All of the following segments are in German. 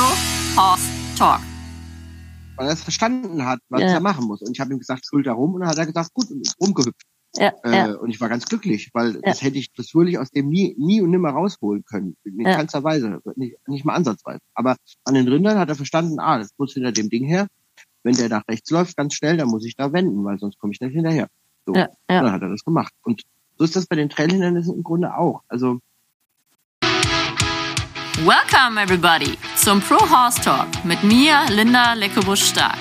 Horse Talk. Weil er es verstanden hat, was Ja. er machen muss. Und ich habe ihm gesagt, Schulter rum. Und dann hat er gesagt, gut, und ist rumgehüpft. Ja, Äh, ja. Und ich war ganz glücklich, weil das hätte ich, das würde ich aus dem nie, nie und nimmer rausholen können. In Ja. keinster Weise. Nicht, nicht mal ansatzweise. Aber an den Rindern hat er verstanden, ah, das muss hinter dem Ding her. Wenn der nach rechts läuft, ganz schnell, dann muss ich da wenden, weil sonst komme ich nicht hinterher. So. Ja, ja. Dann hat er das gemacht. Und so ist das bei den Trailhindernissen im Grunde auch. Also, Welcome everybody zum Pro Horse Talk mit mir, Linda Leckebusch-Stark.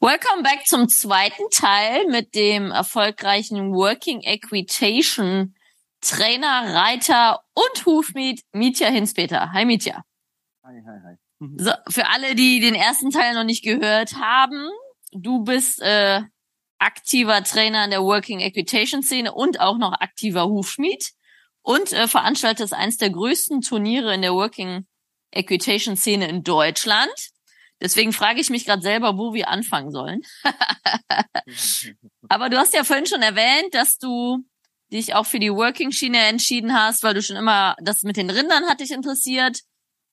Welcome back zum zweiten Teil mit dem erfolgreichen Working Equitation Trainer, Reiter und Hufmiet Mietja Hinspeter. Hi Mietja. hi, hi, hi. So, für alle, die den ersten Teil noch nicht gehört haben, du bist äh, aktiver Trainer in der Working Equitation Szene und auch noch aktiver Hufschmied und äh, veranstaltest eins der größten Turniere in der Working Equitation Szene in Deutschland. Deswegen frage ich mich gerade selber, wo wir anfangen sollen. Aber du hast ja vorhin schon erwähnt, dass du dich auch für die Working-Schiene entschieden hast, weil du schon immer, das mit den Rindern hat dich interessiert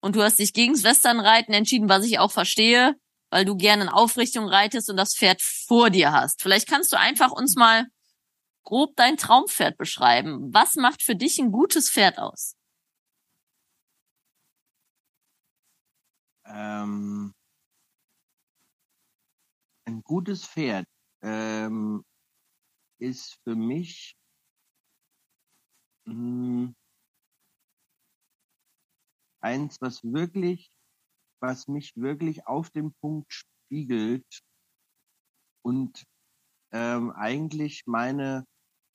und du hast dich gegens Westernreiten entschieden, was ich auch verstehe, weil du gerne in Aufrichtung reitest und das Pferd vor dir hast. Vielleicht kannst du einfach uns mal grob dein Traumpferd beschreiben. Was macht für dich ein gutes Pferd aus? Ähm, ein gutes Pferd ähm, ist für mich mh, eins, was wirklich, was mich wirklich auf den Punkt spiegelt und ähm, eigentlich meine,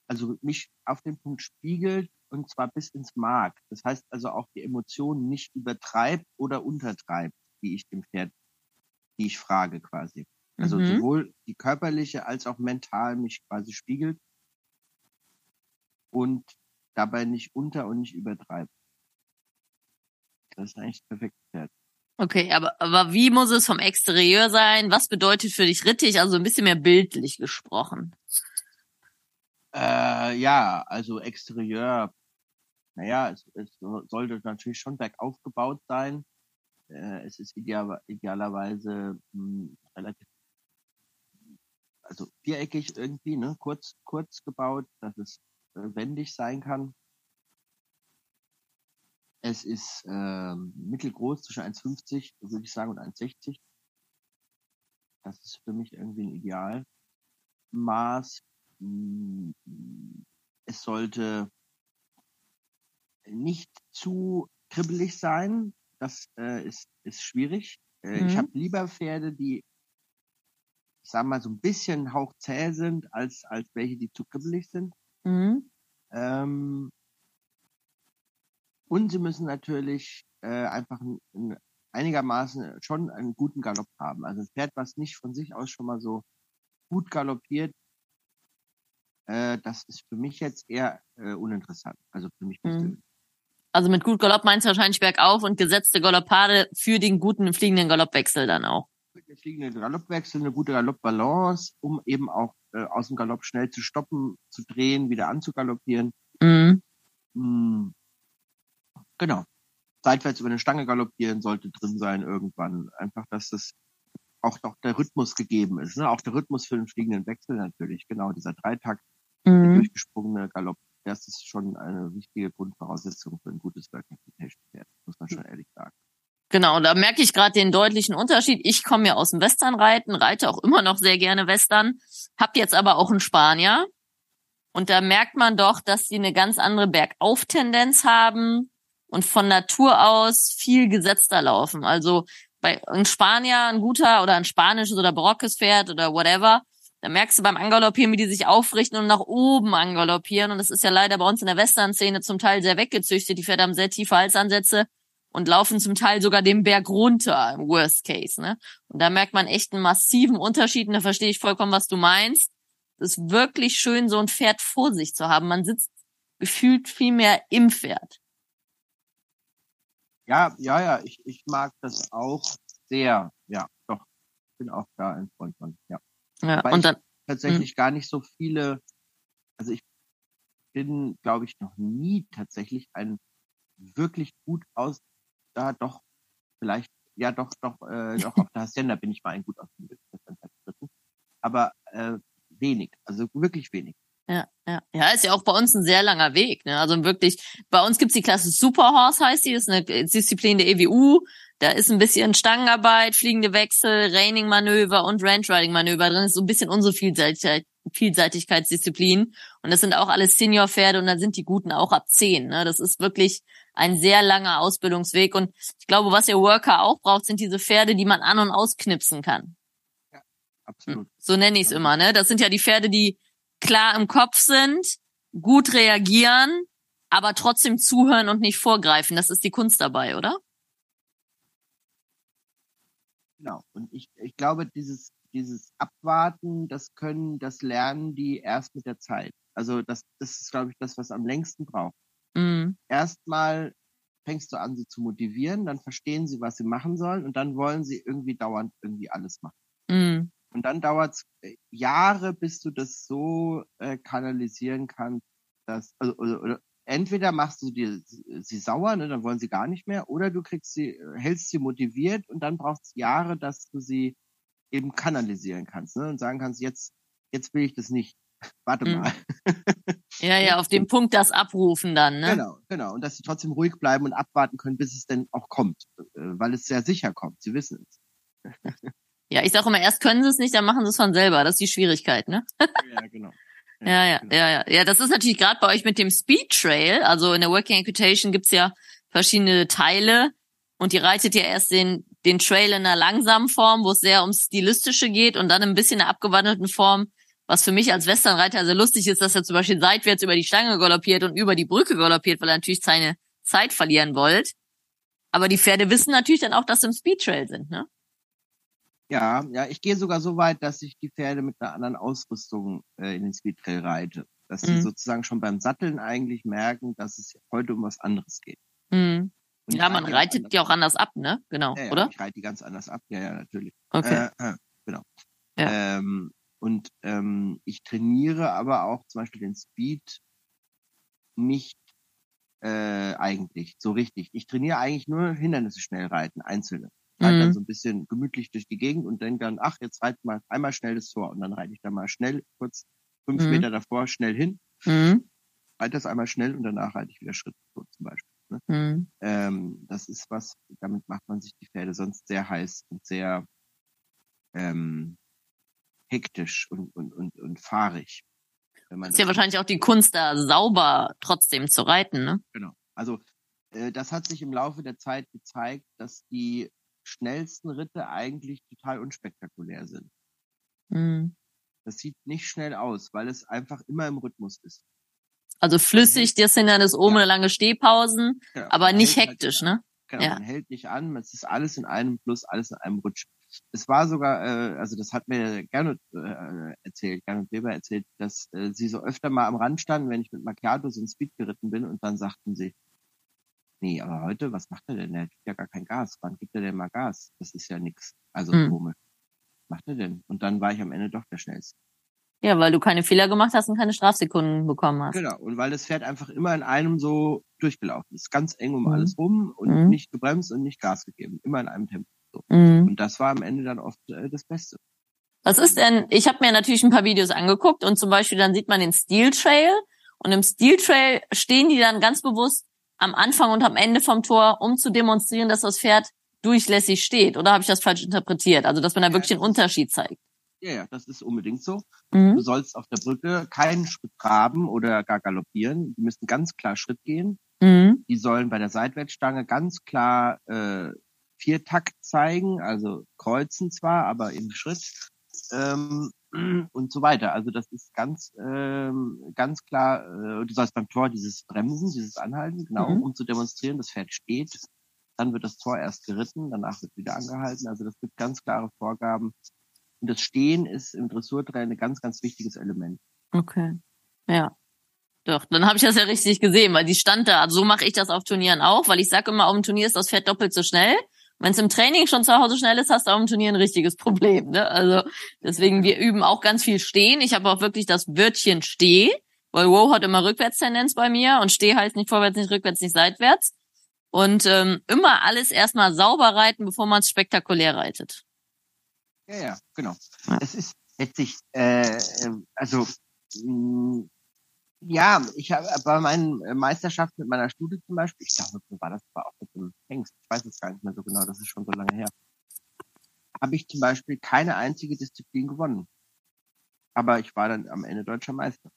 also mich auf den Punkt spiegelt und zwar bis ins Mark. Das heißt also auch die Emotionen nicht übertreibt oder untertreibt, die ich dem Pferd, die ich frage quasi. Also Mhm. sowohl die körperliche als auch mental mich quasi spiegelt und dabei nicht unter und nicht übertreibt. Das ist eigentlich Pferd. Okay, aber, aber wie muss es vom Exterieur sein? Was bedeutet für dich rittig? Also ein bisschen mehr bildlich gesprochen. Äh, ja, also Exterieur, naja, es, es so- sollte natürlich schon bergauf gebaut sein. Äh, es ist ideal, idealerweise mh, relativ, also viereckig irgendwie, ne, kurz, kurz gebaut, dass es äh, wendig sein kann. Es ist ähm, mittelgroß, zwischen 1,50 würde ich sagen und 1,60. Das ist für mich irgendwie ein Idealmaß. Mm, Es sollte nicht zu kribbelig sein. Das äh, ist, ist schwierig. Äh, Ich Mhm. habe lieber Pferde, die, ich sag mal, so ein bisschen hauchzäh sind, als, als welche, die zu kribbelig sind. Mhm. Ähm, und sie müssen natürlich äh, einfach ein, ein, einigermaßen schon einen guten Galopp haben. Also ein Pferd, was nicht von sich aus schon mal so gut galoppiert, äh, das ist für mich jetzt eher äh, uninteressant. Also für mich Mhm. persönlich. Also mit gut Galopp meinst du wahrscheinlich bergauf und gesetzte Galoppade für den guten fliegenden Galoppwechsel dann auch. Mit der fliegenden Galoppwechsel, eine gute Galoppbalance, um eben auch äh, aus dem Galopp schnell zu stoppen, zu drehen, wieder anzugaloppieren. Mhm. Hm. Genau. Seitwärts über eine Stange galoppieren sollte drin sein irgendwann. Einfach, dass das auch doch der Rhythmus gegeben ist. Ne? Auch der Rhythmus für den fliegenden Wechsel natürlich. Genau, dieser Dreitakt, der Mhm. durchgesprungene Galopp. Das ist schon eine wichtige Grundvoraussetzung für ein gutes Working Equitation Pferd, muss man schon ehrlich sagen. Genau, da merke ich gerade den deutlichen Unterschied. Ich komme ja aus dem Westernreiten, reite auch immer noch sehr gerne Western, hab jetzt aber auch einen Spanier. Und da merkt man doch, dass die eine ganz andere Bergauf-Tendenz haben und von Natur aus viel gesetzter laufen. Also bei ein Spanier, ein guter oder ein spanisches oder barockes Pferd oder whatever, da merkst du beim Angaloppieren, wie die sich aufrichten und nach oben angaloppieren. Und das ist ja leider bei uns in der Western-Szene zum Teil sehr weggezüchtet. Die Pferde haben sehr tiefe Halsansätze und laufen zum Teil sogar den Berg runter im Worst Case. Ne? Und da merkt man echt einen massiven Unterschied. Und da verstehe ich vollkommen, was du meinst. Es ist wirklich schön, so ein Pferd vor sich zu haben. Man sitzt gefühlt viel mehr im Pferd. Ja, ja, ja, ich, ich mag das auch sehr. Ja, doch. Bin auch da ein Freund von. Ja. Ja, Wobei und ich dann, tatsächlich gar nicht so viele, also ich bin, glaube ich, noch nie tatsächlich ein wirklich gut aus, da doch, vielleicht, ja doch, doch, äh, doch auf der Hacienda bin ich mal ein gut ausgebildeter Aber äh, wenig, also wirklich wenig. Ja, ja. Ja, ist ja auch bei uns ein sehr langer Weg. Ne? Also wirklich, bei uns gibt's die Klasse Superhorse, heißt die, das ist eine Disziplin der EWU. Da ist ein bisschen Stangenarbeit, fliegende Wechsel, Raining-Manöver und Range-Riding-Manöver drin. Das ist so ein bisschen unsere Vielseitigkeit, Vielseitigkeitsdisziplin. Und das sind auch alles Senior-Pferde und dann sind die Guten auch ab zehn. Ne? Das ist wirklich ein sehr langer Ausbildungsweg. Und ich glaube, was ihr Worker auch braucht, sind diese Pferde, die man an- und ausknipsen kann. Ja, absolut. So nenne ich es immer. Ne? Das sind ja die Pferde, die klar im Kopf sind, gut reagieren, aber trotzdem zuhören und nicht vorgreifen. Das ist die Kunst dabei, oder? Genau. Und ich, ich glaube, dieses, dieses Abwarten, das können, das lernen die erst mit der Zeit. Also das, das ist, glaube ich, das, was am längsten braucht. Mhm. Erstmal fängst du an, sie zu motivieren, dann verstehen sie, was sie machen sollen und dann wollen sie irgendwie dauernd irgendwie alles machen. Und dann dauert es äh, Jahre, bis du das so äh, kanalisieren kannst, dass, also, oder, oder entweder machst du dir sie sauer, ne, dann wollen sie gar nicht mehr, oder du kriegst sie, hältst sie motiviert und dann braucht es Jahre, dass du sie eben kanalisieren kannst, ne, und sagen kannst, jetzt, jetzt will ich das nicht. Warte mhm. mal. Ja, ja, auf dem Punkt das abrufen dann, ne? Genau, genau. Und dass sie trotzdem ruhig bleiben und abwarten können, bis es denn auch kommt, äh, weil es sehr sicher kommt. Sie wissen es. Ja, ich sage immer, erst können sie es nicht, dann machen sie es von selber. Das ist die Schwierigkeit, ne? ja, genau. Ja, ja, ja, ja. Ja, das ist natürlich gerade bei euch mit dem Speed Trail. Also in der Working Equitation gibt's ja verschiedene Teile und die reitet ja erst den, den Trail in einer langsamen Form, wo es sehr ums Stilistische geht und dann ein bisschen in einer abgewandelten Form, was für mich als Westernreiter sehr lustig ist, dass er zum Beispiel seitwärts über die Stange galoppiert und über die Brücke galoppiert, weil er natürlich seine Zeit verlieren wollt. Aber die Pferde wissen natürlich dann auch, dass sie im Speed Trail sind, ne? Ja, ja, ich gehe sogar so weit, dass ich die Pferde mit einer anderen Ausrüstung äh, in den Speedtrail reite. Dass sie mhm. sozusagen schon beim Satteln eigentlich merken, dass es heute um was anderes geht. Mhm. Ja, man reitet die auch anders ab, ne? Genau, ja, ja, oder? Ich reite die ganz anders ab, ja, ja, natürlich. Okay. Äh, äh, genau. Ja. Ähm, und ähm, ich trainiere aber auch zum Beispiel den Speed nicht äh, eigentlich so richtig. Ich trainiere eigentlich nur Hindernisse schnell reiten, einzelne reite mhm. dann so ein bisschen gemütlich durch die Gegend und denke dann, ach, jetzt reite mal einmal schnell das Tor und dann reite ich da mal schnell kurz fünf mhm. Meter davor schnell hin, mhm. reite das einmal schnell und danach reite ich wieder Schritt so zum Beispiel. Ne? Mhm. Ähm, das ist was, damit macht man sich die Pferde sonst sehr heiß und sehr ähm, hektisch und, und, und, und fahrig. das ist ja wahrscheinlich auch die Kunst, da sauber trotzdem zu reiten, ne? Genau. Also äh, das hat sich im Laufe der Zeit gezeigt, dass die schnellsten Ritte eigentlich total unspektakulär sind. Mhm. Das sieht nicht schnell aus, weil es einfach immer im Rhythmus ist. Also flüssig, das sind dann das ohne ja. lange Stehpausen, ja, aber nicht halt hektisch, halt, ne? Genau, ja. man hält nicht an, es ist alles in einem Plus, alles in einem Rutsch. Es war sogar, äh, also das hat mir gerne äh, erzählt, gerne Weber erzählt, dass äh, sie so öfter mal am Rand standen, wenn ich mit Macchiato so ein Speed geritten bin und dann sagten sie, nee, aber heute, was macht er denn? Der gibt ja gar kein Gas. Wann gibt er denn mal Gas? Das ist ja nix. Also hm. komisch. Was macht er denn? Und dann war ich am Ende doch der Schnellste. Ja, weil du keine Fehler gemacht hast und keine Strafsekunden bekommen hast. Genau, und weil das Pferd einfach immer in einem so durchgelaufen ist. Ganz eng um mhm. alles rum und mhm. nicht gebremst und nicht Gas gegeben. Immer in einem Tempo. So. Mhm. Und das war am Ende dann oft äh, das Beste. Was ist denn, ich habe mir natürlich ein paar Videos angeguckt und zum Beispiel dann sieht man den Steel Trail und im Steel Trail stehen die dann ganz bewusst am Anfang und am Ende vom Tor, um zu demonstrieren, dass das Pferd durchlässig steht? Oder habe ich das falsch interpretiert? Also, dass man da ja, wirklich einen Unterschied zeigt. Ja, ja, das ist unbedingt so. Mhm. Du sollst auf der Brücke keinen Schritt traben oder gar galoppieren. Die müssen ganz klar Schritt gehen. Mhm. Die sollen bei der Seitwärtsstange ganz klar äh, Viertakt zeigen, also kreuzen zwar, aber im Schritt. Ähm, und so weiter. Also das ist ganz, ähm, ganz klar, äh, du sollst beim Tor dieses Bremsen, dieses Anhalten, genau, mhm. um zu demonstrieren, das Pferd steht. Dann wird das Tor erst geritten, danach wird wieder angehalten. Also das gibt ganz klare Vorgaben. Und das Stehen ist im Dressurtraining ein ganz, ganz wichtiges Element. Okay. Ja. Doch, dann habe ich das ja richtig gesehen, weil die stand da. Also so mache ich das auf Turnieren auch, weil ich sage immer, auf dem Turnier ist das Pferd doppelt so schnell. Wenn es im Training schon zu Hause schnell ist, hast du auch im Turnier ein richtiges Problem. Ne? Also deswegen, wir üben auch ganz viel stehen. Ich habe auch wirklich das Wörtchen steh weil Row hat immer Rückwärtstendenz bei mir und stehe halt nicht vorwärts, nicht rückwärts, nicht seitwärts. Und ähm, immer alles erstmal sauber reiten, bevor man es spektakulär reitet. Ja, ja, genau. Ja. Es ist letztlich, äh, also mh, ja, ich habe bei meinen Meisterschaften mit meiner Studie zum Beispiel, ich glaube, war das war auch mit dem Hengst, ich weiß es gar nicht mehr so genau, das ist schon so lange her, habe ich zum Beispiel keine einzige Disziplin gewonnen. Aber ich war dann am Ende deutscher Meister.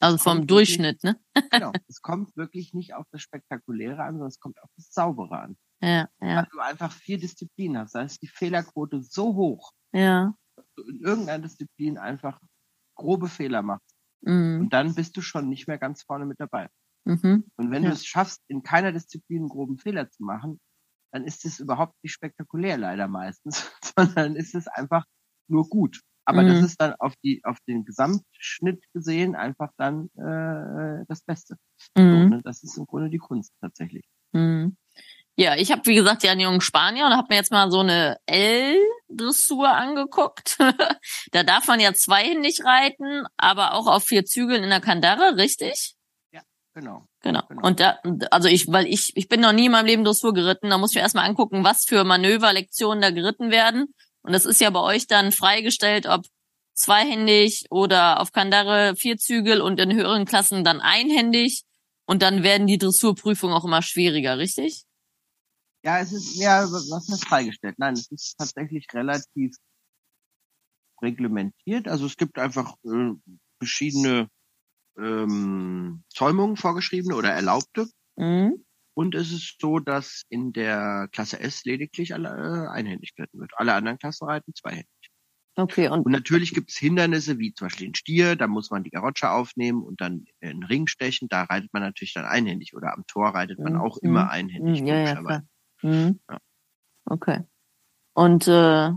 Also vom Durchschnitt, wirklich, ne? genau. Es kommt wirklich nicht auf das Spektakuläre an, sondern es kommt auf das Saubere an. Ja, ja. Weil du einfach vier Disziplinen hast. Da ist die Fehlerquote so hoch. Ja. Dass du in irgendeiner Disziplin einfach grobe Fehler machst. Mhm. Und dann bist du schon nicht mehr ganz vorne mit dabei. Mhm. Und wenn ja. du es schaffst, in keiner Disziplin einen groben Fehler zu machen, dann ist es überhaupt nicht spektakulär leider meistens, sondern ist es einfach nur gut. Aber mhm. das ist dann auf die auf den Gesamtschnitt gesehen einfach dann äh, das Beste. Mhm. So, ne? Das ist im Grunde die Kunst tatsächlich. Mhm. Ja, ich habe wie gesagt ja einen jungen Spanier und habe mir jetzt mal so eine L-Dressur angeguckt. da darf man ja zweihändig reiten, aber auch auf vier Zügeln in der Kandare, richtig? Ja, genau. Genau. genau. Und da, also ich, weil ich, ich bin noch nie in meinem Leben Dressur geritten, da muss ich mir erstmal angucken, was für Manöverlektionen da geritten werden. Und das ist ja bei euch dann freigestellt, ob zweihändig oder auf Kandare Vierzügel und in höheren Klassen dann einhändig. Und dann werden die Dressurprüfungen auch immer schwieriger, richtig? Ja, es ist, ja, was heißt freigestellt? Nein, es ist tatsächlich relativ reglementiert. Also es gibt einfach äh, verschiedene ähm, Zäumungen vorgeschriebene oder erlaubte. Mhm. Und es ist so, dass in der Klasse S lediglich alle, äh, einhändig geritten wird. Alle anderen Klassen reiten zweihändig. Okay. Und, und natürlich gibt es Hindernisse, wie zum Beispiel den Stier, da muss man die Garotsche aufnehmen und dann einen Ring stechen. Da reitet man natürlich dann einhändig oder am Tor reitet man mhm. auch immer mhm. einhändig. Mhm, ja, ja, klar. Mhm. Okay. Und äh,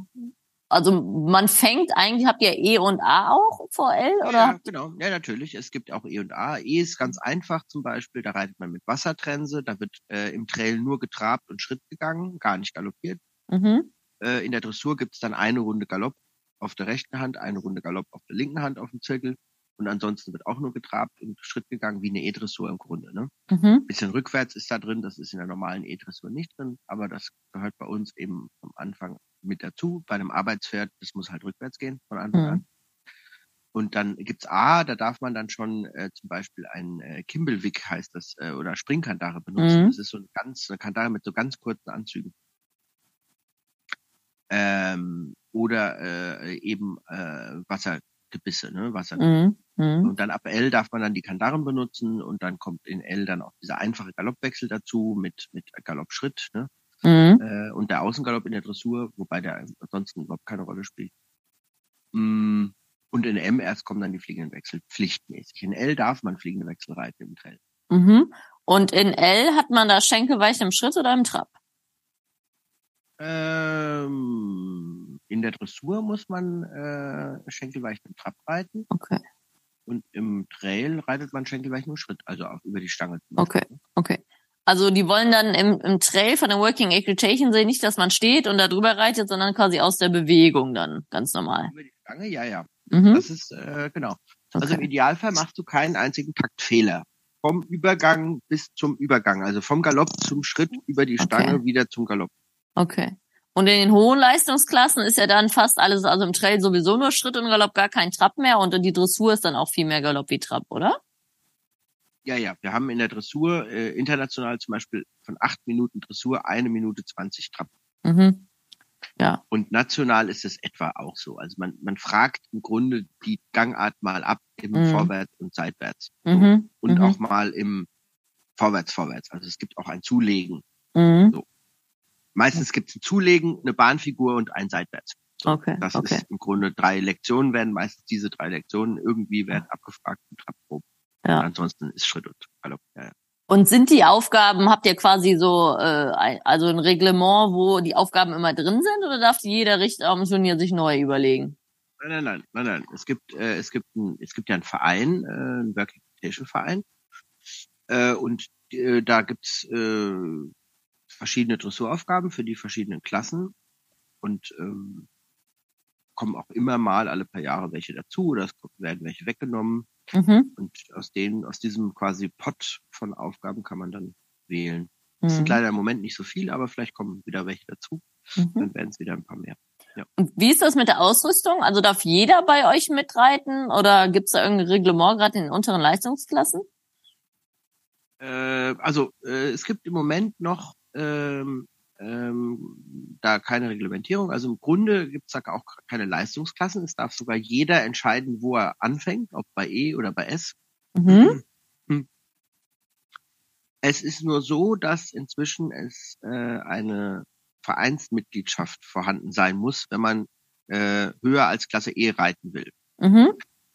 also man fängt eigentlich, habt ihr E und A auch vor L, oder? Ja, genau. Ja, natürlich. Es gibt auch E und A. E ist ganz einfach zum Beispiel, da reitet man mit Wassertrense, da wird äh, im Trail nur getrabt und Schritt gegangen, gar nicht galoppiert. Mhm. Äh, in der Dressur gibt es dann eine Runde Galopp auf der rechten Hand, eine Runde Galopp auf der linken Hand auf dem Zirkel. Und ansonsten wird auch nur getrabt und Schritt gegangen, wie eine E-Dressur im Grunde. Ne? Mhm. Bisschen rückwärts ist da drin, das ist in der normalen E-Dressur nicht drin, aber das gehört bei uns eben vom Anfang mit dazu. Bei einem Arbeitspferd, das muss halt rückwärts gehen von Anfang mhm. an. Und dann gibt's A, da darf man dann schon äh, zum Beispiel ein äh, Kimbelwick heißt das, äh, oder Springkandare benutzen. Mhm. Das ist so ein ganz, eine Kandare mit so ganz kurzen Anzügen. Ähm, oder äh, eben äh, Wassergebisse, ne? Wasser. Mhm. mhm. Und dann ab L darf man dann die Kandaren benutzen und dann kommt in L dann auch dieser einfache Galoppwechsel dazu mit, mit Galoppschritt, ne? Mhm. Äh, und der Außengalopp in der Dressur, wobei der ansonsten überhaupt keine Rolle spielt. Mm, und in M erst kommen dann die fliegenden Wechsel pflichtmäßig. In L darf man fliegende Wechsel reiten im Trail. Mhm. Und in L hat man da Schenkelweich im Schritt oder im Trab? Ähm, in der Dressur muss man äh, Schenkelweich im Trab reiten. Okay. Und im Trail reitet man Schenkelweich im Schritt, also auch über die Stange. Okay, okay. Also die wollen dann im, im Trail von der Working Equitation sehen, nicht, dass man steht und da drüber reitet, sondern quasi aus der Bewegung dann ganz normal. Über die Stange, ja, ja. Mhm. Das ist äh, genau. Okay. Also im Idealfall machst du keinen einzigen Taktfehler. Vom Übergang bis zum Übergang. Also vom Galopp zum Schritt über die Stange okay. wieder zum Galopp. Okay. Und in den hohen Leistungsklassen ist ja dann fast alles, also im Trail sowieso nur Schritt und Galopp, gar kein Trab mehr und in die Dressur ist dann auch viel mehr Galopp wie Trab, oder? Ja, ja, wir haben in der Dressur äh, international zum Beispiel von acht Minuten Dressur eine Minute zwanzig Trab. Mhm. Ja. Und national ist es etwa auch so. Also man, man fragt im Grunde die Gangart mal ab im mhm. Vorwärts und Seitwärts. So. Mhm. Und mhm. auch mal im Vorwärts, Vorwärts. Also es gibt auch ein Zulegen. Mhm. So. Meistens gibt es ein Zulegen, eine Bahnfigur und ein Seitwärts. So. Okay. Das okay. ist im Grunde drei Lektionen werden meistens diese drei Lektionen irgendwie werden abgefragt und Trabproben. Ja. Ansonsten ist Schritt und Galopp. Ja, ja. Und sind die Aufgaben, habt ihr quasi so, äh, also ein Reglement, wo die Aufgaben immer drin sind oder darf jeder Richter am Turnier sich neu überlegen? Nein, nein, nein, nein, nein. Es gibt, äh, es gibt, ein, es gibt ja einen Verein, äh, einen Working Verein, äh, und äh, da gibt's äh, verschiedene Dressuraufgaben für die verschiedenen Klassen und ähm, kommen auch immer mal alle paar Jahre welche dazu oder es werden welche weggenommen. Mhm. Und aus denen, aus diesem quasi Pot von Aufgaben kann man dann wählen. Das mhm. sind leider im Moment nicht so viele, aber vielleicht kommen wieder welche dazu. Mhm. Dann werden es wieder ein paar mehr. Ja. Und wie ist das mit der Ausrüstung? Also darf jeder bei euch mitreiten oder gibt es da irgendein Reglement gerade in den unteren Leistungsklassen? Äh, also äh, es gibt im Moment noch ähm, ähm, da keine Reglementierung. Also im Grunde gibt es da auch keine Leistungsklassen. Es darf sogar jeder entscheiden, wo er anfängt, ob bei E oder bei S. Mhm. Hm. Es ist nur so, dass inzwischen es äh, eine Vereinsmitgliedschaft vorhanden sein muss, wenn man äh, höher als Klasse E reiten will. Mhm.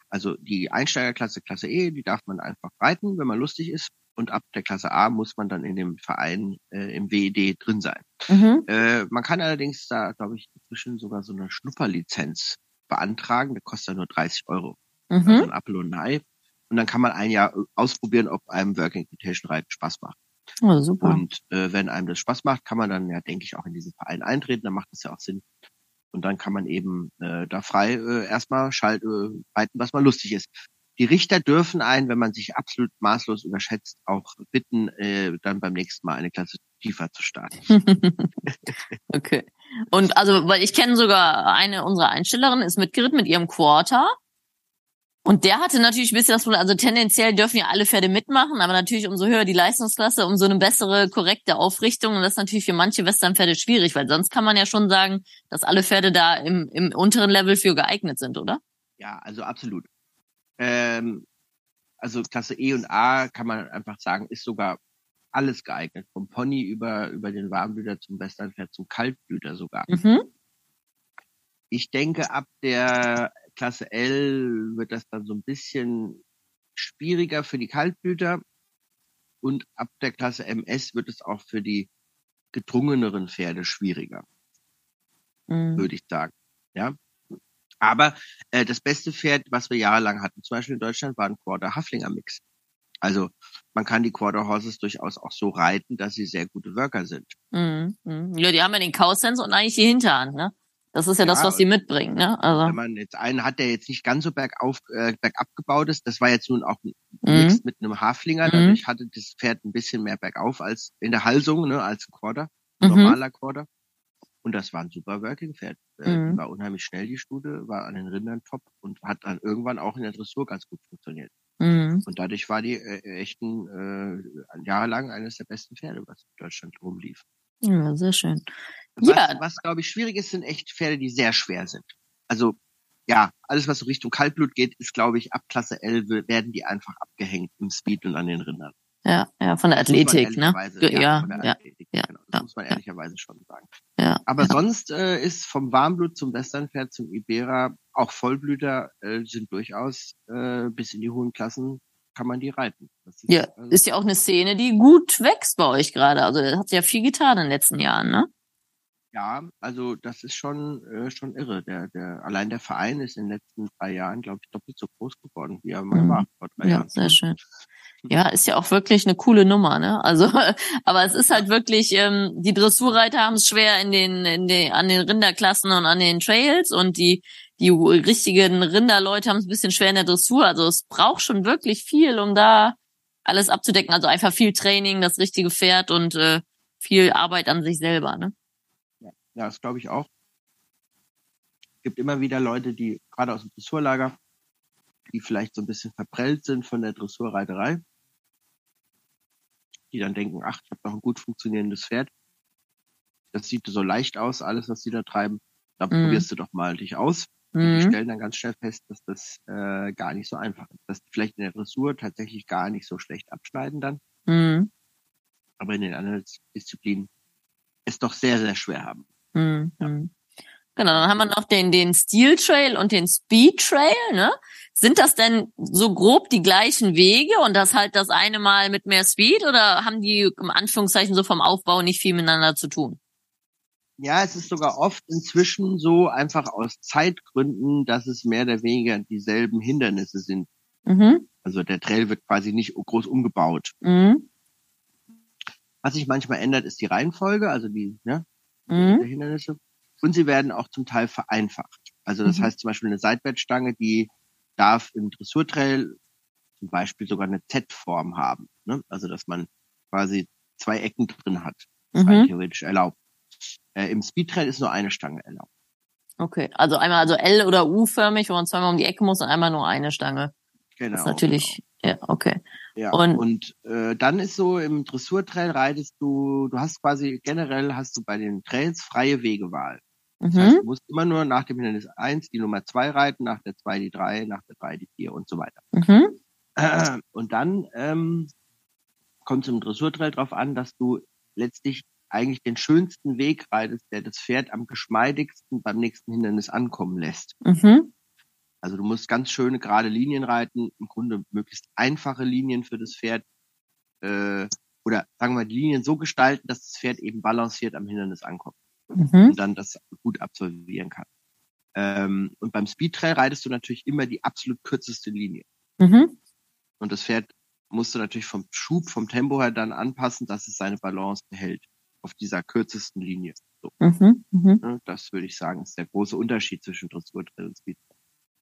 Also die Einsteigerklasse, Klasse E, die darf man einfach reiten, wenn man lustig ist. Und ab der Klasse A muss man dann in dem Verein äh, im WED drin sein. Mhm. Äh, man kann allerdings da, glaube ich, inzwischen sogar so eine Schnupperlizenz beantragen. Der kostet nur 30 Euro. Mhm. Also ein Apfel und ein Ei. Und dann kann man ein Jahr ausprobieren, ob einem Working Equitation Reiten Spaß macht. Oh, super. Und äh, wenn einem das Spaß macht, kann man dann ja, denke ich, auch in diesen Verein eintreten. Dann macht das ja auch Sinn. Und dann kann man eben äh, da frei äh, erstmal schalt, äh, reiten, was mal lustig ist. Die Richter dürfen einen, wenn man sich absolut maßlos überschätzt, auch bitten, äh, dann beim nächsten Mal eine Klasse tiefer zu starten. okay. Und also, weil ich kenne sogar eine unserer Einstellerinnen, ist mitgeritten mit ihrem Quarter. Und der hatte natürlich ein bisschen das Problem, also tendenziell dürfen ja alle Pferde mitmachen, aber natürlich umso höher die Leistungsklasse, umso eine bessere, korrekte Aufrichtung. Und das ist natürlich für manche Westernpferde schwierig, weil sonst kann man ja schon sagen, dass alle Pferde da im, im unteren Level für geeignet sind, oder? Ja, also absolut. Ähm, also Klasse E und A kann man einfach sagen, ist sogar alles geeignet. Vom Pony über, über den Warmblüter zum Westernpferd zum Kaltblüter sogar. Mhm. Ich denke, ab der Klasse L wird das dann so ein bisschen schwieriger für die Kaltblüter und ab der Klasse MS wird es auch für die gedrungeneren Pferde schwieriger, mhm. würde ich sagen. Ja, aber äh, das beste Pferd, was wir jahrelang hatten, zum Beispiel in Deutschland, war ein Quarter Haflinger Mix. Also man kann die Quarter Horses durchaus auch so reiten, dass sie sehr gute Worker sind. Mhm. mhm. Ja, die haben ja den Kausens und eigentlich die Hinterhand, ne? Das ist ja, ja, das, was sie mitbringen, ne? Also. Wenn man jetzt einen hat, der jetzt nicht ganz so bergauf, äh, bergab gebaut ist, das war jetzt nun auch ein mhm. mit einem Haflinger, dadurch mhm. hatte das Pferd ein bisschen mehr bergauf als in der Halsung, ne, als ein Quarter, ein mhm. normaler Quarter. Und das war ein super Working-Pferd. Äh, mhm. War unheimlich schnell, die Stute, war an den Rindern top und hat dann irgendwann auch in der Dressur ganz gut funktioniert. Mhm. Und dadurch war die äh, echt ein, äh, jahrelang eines der besten Pferde, was in Deutschland rumlief. Ja, sehr schön. Was, ja. was glaube ich schwierig ist, sind echt Pferde, die sehr schwer sind. Also ja, alles was so Richtung Kaltblut geht, ist glaube ich ab Klasse L werden die einfach abgehängt im Speed und an den Rindern. Ja, ja, von der Athletik, ne? Ja, ja, ja, Athletik, ja, genau. Das ja, muss man ehrlicherweise ja. schon sagen. Ja, Aber sonst äh, ist vom Warmblut zum Westernpferd zum Ibera auch Vollblüter äh, sind durchaus äh, bis in die hohen Klassen kann man die reiten. Ist, ja, also, ist ja auch eine Szene, die gut wächst bei euch gerade. Also hat ja viel getan in den letzten Jahren, ne? Ja, also das ist schon äh, schon irre. Der, der allein der Verein ist in den letzten drei Jahren, glaube ich, doppelt so groß geworden, wie er mal mhm. war vor drei ja, Jahren. Sehr schön. Ja, ist ja auch wirklich eine coole Nummer, ne? Also, aber es ist halt wirklich, ähm, die Dressurreiter haben es schwer in den, in den, an den Rinderklassen und an den Trails und die die richtigen Rinderleute haben es ein bisschen schwer in der Dressur. Also es braucht schon wirklich viel, um da alles abzudecken. Also einfach viel Training, das richtige Pferd und äh, viel Arbeit an sich selber. Ne? Ja, ja das glaube ich auch. Es gibt immer wieder Leute, die gerade aus dem Dressurlager, die vielleicht so ein bisschen verprellt sind von der Dressurreiterei, die dann denken, ach, ich habe doch ein gut funktionierendes Pferd. Das sieht so leicht aus, alles, was sie da treiben. Da mm. probierst du doch mal dich aus. Mhm. Die stellen dann ganz schnell fest, dass das äh, gar nicht so einfach ist. Dass die vielleicht in der Dressur tatsächlich gar nicht so schlecht abschneiden dann. Mhm. Aber in den anderen Disziplinen es doch sehr, sehr schwer haben. Mhm. Ja. Mhm. Genau, dann haben wir noch den, den Steel Trail und den Speed Trail, ne? Sind das denn so grob die gleichen Wege und das halt das eine Mal mit mehr Speed oder haben die im Anführungszeichen so vom Aufbau nicht viel miteinander zu tun? Ja, es ist sogar oft inzwischen so einfach aus Zeitgründen, dass es mehr oder weniger dieselben Hindernisse sind. Mhm. Also der Trail wird quasi nicht groß umgebaut. Mhm. Was sich manchmal ändert, ist die Reihenfolge, also die ne, mhm. der Hindernisse. Und sie werden auch zum Teil vereinfacht. Also das mhm. heißt zum Beispiel eine Seitwärtsstange, die darf im Dressurtrail zum Beispiel sogar eine Z-Form haben. Ne? Also dass man quasi zwei Ecken drin hat. Mhm. theoretisch erlaubt. Äh, Im Speedtrail ist nur eine Stange erlaubt. Okay, also einmal also L oder U-förmig, wo man zweimal um die Ecke muss und einmal nur eine Stange. Genau. Das ist natürlich, genau. ja, okay. Ja, und, und äh, dann ist so, im Dressurtrail reitest du, du hast quasi, generell hast du bei den Trails freie Wegewahl. Das mhm. heißt, du musst immer nur nach dem Hindernis eins die Nummer zwei reiten, nach der zwei die drei, nach der drei die vier und so weiter. Mhm. Äh, und dann ähm, kommt es im Dressurtrail drauf an, dass du letztlich eigentlich den schönsten Weg reitest, der das Pferd am geschmeidigsten beim nächsten Hindernis ankommen lässt. Mhm. Also du musst ganz schöne gerade Linien reiten, im Grunde möglichst einfache Linien für das Pferd äh, oder sagen wir mal die Linien so gestalten, dass das Pferd eben balanciert am Hindernis ankommt mhm. und dann das gut absolvieren kann. Ähm, und beim Speedtrail reitest du natürlich immer die absolut kürzeste Linie. Mhm. Und das Pferd musst du natürlich vom Schub, vom Tempo her dann anpassen, dass es seine Balance behält auf dieser kürzesten Linie. So. Mhm, mh. Das würde ich sagen, ist der große Unterschied zwischen Dressurtrail und Speedtrail.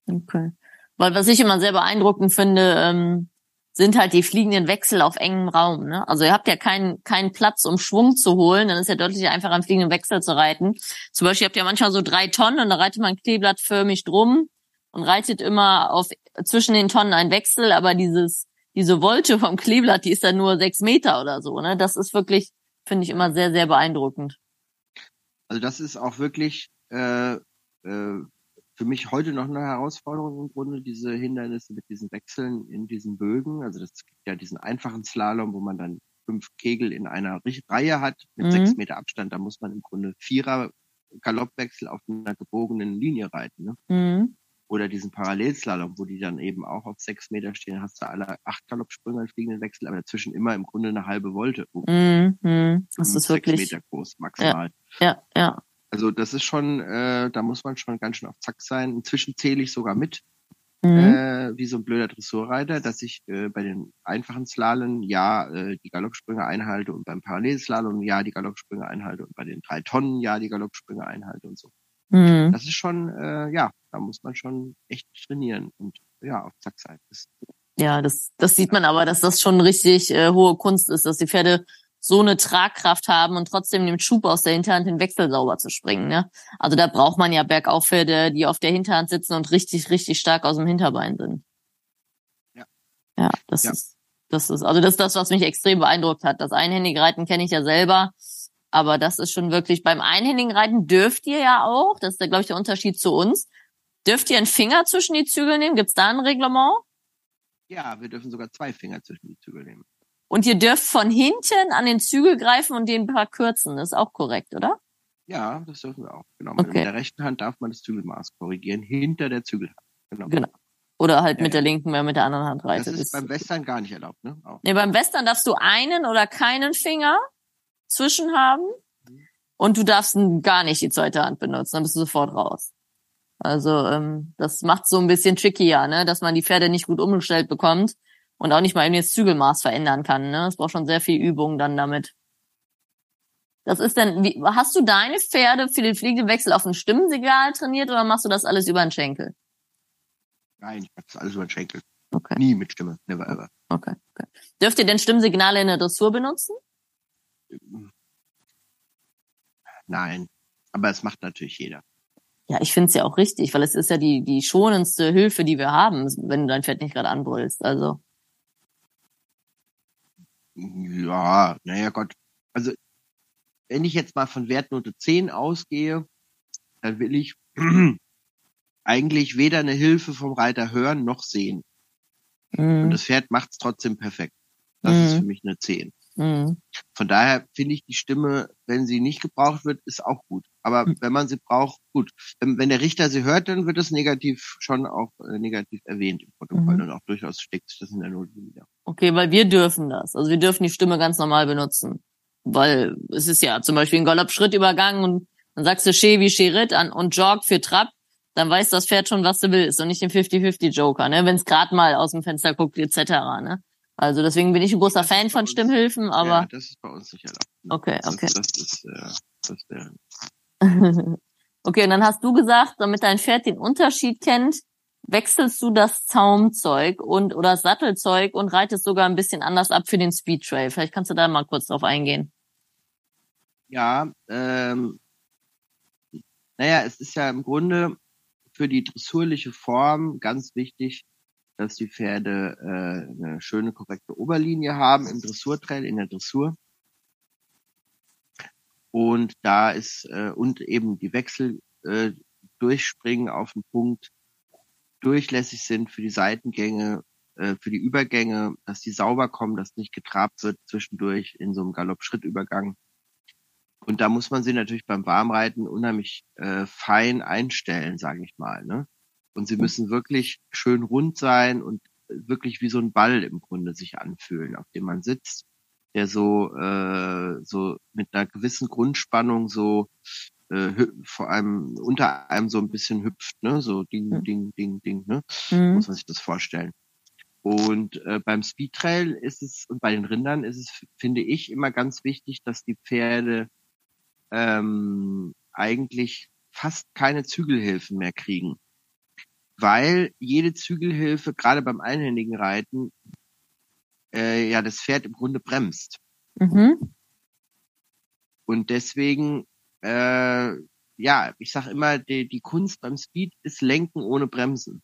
Okay. Weil was ich immer sehr beeindruckend finde, ähm, sind halt die fliegenden Wechsel auf engem Raum. Ne? Also ihr habt ja keinen keinen Platz, um Schwung zu holen. Dann ist ja deutlich einfacher, am fliegenden Wechsel zu reiten. Zum Beispiel habt ihr manchmal so drei Tonnen und da reitet man kleeblattförmig drum und reitet immer auf zwischen den Tonnen einen Wechsel, aber dieses diese Wolte vom Kleeblatt, die ist dann nur sechs Meter oder so. Ne? Das ist wirklich, finde ich, immer sehr, sehr beeindruckend. Also das ist auch wirklich äh, äh, für mich heute noch eine Herausforderung im Grunde, diese Hindernisse mit diesen Wechseln in diesen Bögen. Also das gibt ja diesen einfachen Slalom, wo man dann fünf Kegel in einer Reihe hat mit mhm. sechs Meter Abstand. Da muss man im Grunde Vierer Galoppwechsel auf einer gebogenen Linie reiten. Ne? Mhm. Oder diesen Parallelslalom, wo die dann eben auch auf sechs Meter stehen, hast du alle acht Galoppsprünge im fliegenden Wechsel, aber dazwischen immer im Grunde eine halbe Volte. Mhm. Das ist wirklich. Meter groß, maximal. Ja, ja. ja. Also das ist schon, äh, da muss man schon ganz schön auf Zack sein. Inzwischen zähle ich sogar mit, mhm. äh, wie so ein blöder Dressurreiter, dass ich äh, bei den einfachen Slalom ja äh, die Galoppsprünge einhalte und beim Parallelslalom ja die Galoppsprünge einhalte und bei den drei Tonnen ja die Galoppsprünge einhalte und so. Mhm. Das ist schon, äh, ja, da muss man schon echt trainieren und ja, auf Zack sein. Das, ja, das, das sieht man aber, dass das schon richtig äh, hohe Kunst ist, dass die Pferde so eine Tragkraft haben und trotzdem den Schub aus der Hinterhand den Wechsel sauber zu springen. Ne? Also da braucht man ja Bergaufpferde, die auf der Hinterhand sitzen und richtig, richtig stark aus dem Hinterbein sind. Ja. Ja, das ja. ist, das ist, also das ist das, was mich extrem beeindruckt hat. Das einhändige Reiten kenne ich ja selber. Aber das ist schon wirklich, beim einhändigen Reiten dürft ihr ja auch, das ist, glaube ich, der Unterschied zu uns, dürft ihr einen Finger zwischen die Zügel nehmen? Gibt es da ein Reglement? Ja, wir dürfen sogar zwei Finger zwischen die Zügel nehmen. Und ihr dürft von hinten an den Zügel greifen und den ein paar kürzen. Das ist auch korrekt, oder? Ja, das dürfen wir auch. Genau. Okay. Mit der rechten Hand darf man das Zügelmaß korrigieren, hinter der Zügelhand. Genau. genau. Oder halt ja, mit der linken, wenn mit der anderen Hand reitet. Das ist beim Western gar nicht erlaubt, ne? Auch. Nee, beim Western darfst du einen oder keinen Finger zwischen haben und du darfst gar nicht die zweite Hand benutzen, dann bist du sofort raus. Also ähm, das macht so ein bisschen trickier, ne, dass man die Pferde nicht gut umgestellt bekommt und auch nicht mal eben das Zügelmaß verändern kann. Ne? Es braucht schon sehr viel Übung dann damit. Das ist denn, wie, hast du deine Pferde für den fliegenden Wechsel auf dem Stimmensignal trainiert oder machst du das alles über den Schenkel? Nein, ich mach das alles über den Schenkel. Okay. Nie mit Stimme, never ever. Okay, okay. Dürft ihr denn Stimmsignale in der Dressur benutzen? Nein, aber es macht natürlich jeder. Ja, ich finde es ja auch richtig, weil es ist ja die, die schonendste Hilfe, die wir haben, wenn du dein Pferd nicht gerade anbrüllst. Also. Ja, naja Gott. Also, wenn ich jetzt mal von Wertnote 10 ausgehe, dann will ich eigentlich weder eine Hilfe vom Reiter hören noch sehen. Mhm. Und das Pferd macht es trotzdem perfekt. Das mhm. ist für mich eine 10. Mhm. Von daher finde ich die Stimme, wenn sie nicht gebraucht wird, ist auch gut. Aber mhm. wenn man sie braucht, gut. Wenn, wenn, der Richter sie hört, dann wird es negativ schon auch äh, negativ erwähnt im Protokoll mhm. und auch durchaus steckt sich das in der Note wieder. Okay, weil wir dürfen das. Also wir dürfen die Stimme ganz normal benutzen. Weil es ist ja zum Beispiel ein Galopp-Schrittübergang und dann sagst du Chevi, Cherit an und Jog für Trab, dann weiß das Pferd schon, was du willst und nicht den 50-50 ne? wenn es gerade mal aus dem Fenster guckt, etc. Ne? Also deswegen bin ich ein großer Fan von Stimmhilfen, aber. Ja, das ist bei uns nicht erlaubt. Okay, okay. Das, das ist, äh, das ist der okay, und dann hast du gesagt, damit dein Pferd den Unterschied kennt, wechselst du das Zaumzeug und oder Sattelzeug und reitest sogar ein bisschen anders ab für den Speed Trail. Vielleicht kannst du da mal kurz drauf eingehen. Ja, ähm, naja, es ist ja im Grunde für die dressurliche Form ganz wichtig, dass die Pferde äh, eine schöne, korrekte Oberlinie haben im Dressurtrail, in der Dressur. Und da ist, äh, und eben die Wechsel äh, durchspringen auf den Punkt, durchlässig sind für die Seitengänge, äh, für die Übergänge, dass die sauber kommen, dass nicht getrabt wird zwischendurch in so einem Galopp-Schrittübergang. Und da muss man sie natürlich beim Warmreiten unheimlich äh, fein einstellen, sage ich mal. Ne? Und sie müssen wirklich schön rund sein und wirklich wie so ein Ball im Grunde sich anfühlen, auf dem man sitzt, der so äh, so mit einer gewissen Grundspannung so äh, vor allem unter einem so ein bisschen hüpft, ne? So ding, mhm. ding, ding, ding, ne? Mhm. Muss man sich das vorstellen. Und äh, beim Speedtrail ist es und bei den Rindern ist es, finde ich, immer ganz wichtig, dass die Pferde ähm, eigentlich fast keine Zügelhilfen mehr kriegen. Weil jede Zügelhilfe, gerade beim einhändigen Reiten, äh, ja das Pferd im Grunde bremst. Mhm. Und deswegen, äh, ja, ich sag immer, die, die Kunst beim Speed ist Lenken ohne Bremsen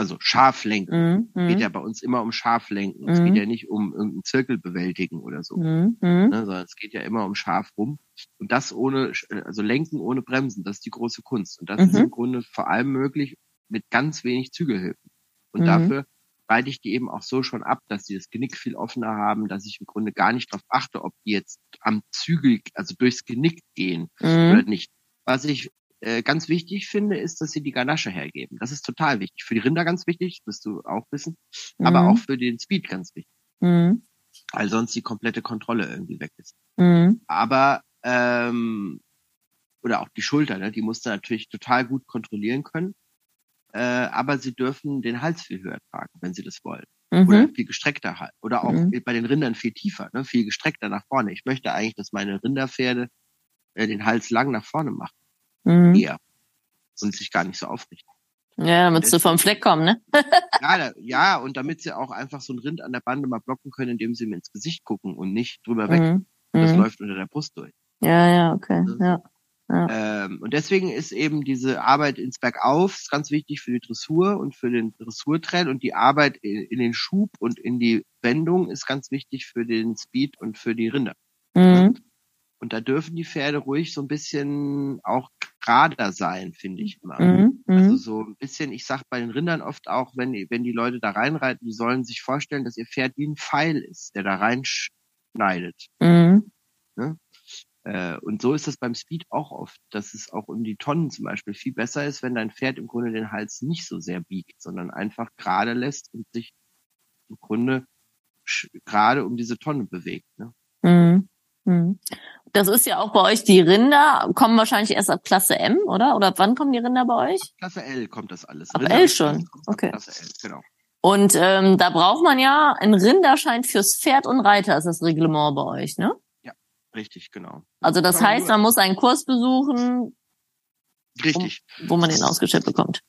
also scharf lenken. Mhm. Geht mhm. ja bei uns immer um scharf lenken. Mhm. Es geht mhm. ja nicht um irgendeinen Zirkel bewältigen oder so, mhm. mhm. ne, sondern es geht ja immer um scharf rum. Und das ohne, also lenken ohne Bremsen, das ist die große Kunst. Und das ist im Grunde vor allem möglich mit ganz wenig Zügelhilfen. Und dafür reite ich die eben auch so schon ab, dass sie das Genick viel offener haben, dass ich im Grunde gar nicht darauf achte, ob die jetzt am Zügel, also durchs Genick gehen oder nicht. Was ich äh, ganz wichtig finde, ist, dass sie die Ganasche hergeben. Das ist total wichtig. Für die Rinder ganz wichtig, wirst du auch wissen, mhm. aber auch für den Speed ganz wichtig. Mhm. Weil sonst die komplette Kontrolle irgendwie weg ist. Mhm. Aber ähm, oder auch die Schulter, ne? die musst du natürlich total gut kontrollieren können. Äh, aber sie dürfen den Hals viel höher tragen, wenn sie das wollen. Mhm. Oder viel gestreckter halt. Oder auch mhm. bei den Rindern viel tiefer, ne? viel gestreckter nach vorne. Ich möchte eigentlich, dass meine Rinderpferde äh, den Hals lang nach vorne machen mhm. eher und sich gar nicht so aufrichten. Ja, damit sie vom Fleck kommen, ne? ja, da, ja, und damit sie auch einfach so einen Rind an der Bande mal blocken können, indem sie ihm ins Gesicht gucken und nicht drüber weg. Mhm. Das mhm. läuft unter der Brust durch. Ja, ja, okay. Ja. ja. Ähm, und deswegen ist eben diese Arbeit ins Bergauf ganz wichtig für die Dressur und für den Dressurtrail und die Arbeit in, in, den Schub und in die Wendung ist ganz wichtig für den Speed und für die Rinder. Mhm. Und da dürfen die Pferde ruhig so ein bisschen auch gerader sein, finde ich immer. Mhm, mhm, also so ein bisschen, ich sag bei den Rindern oft auch, wenn die, wenn die Leute da reinreiten, die sollen sich vorstellen, dass ihr Pferd wie ein Pfeil ist, der da reinschneidet. Mhm. Ne? Äh, und so ist das beim Speed auch oft, dass es auch um die Tonnen zum Beispiel viel besser ist, wenn dein Pferd im Grunde den Hals nicht so sehr biegt, sondern einfach gerade lässt und sich im Grunde gerade um diese Tonne bewegt. Ne? Mhm. Das ist ja auch bei euch die Rinder, kommen wahrscheinlich erst ab Klasse M, oder? Oder ab wann kommen die Rinder bei euch? Klasse L kommt das alles. Ab Rinder L schon, okay. Klasse L, genau. Und ähm, da braucht man ja einen Rinderschein fürs Pferd und Reiter, ist das Reglement bei euch, ne? Ja, richtig, genau. Also das heißt, man muss einen Kurs besuchen, richtig. wo man den ausgestellt bekommt.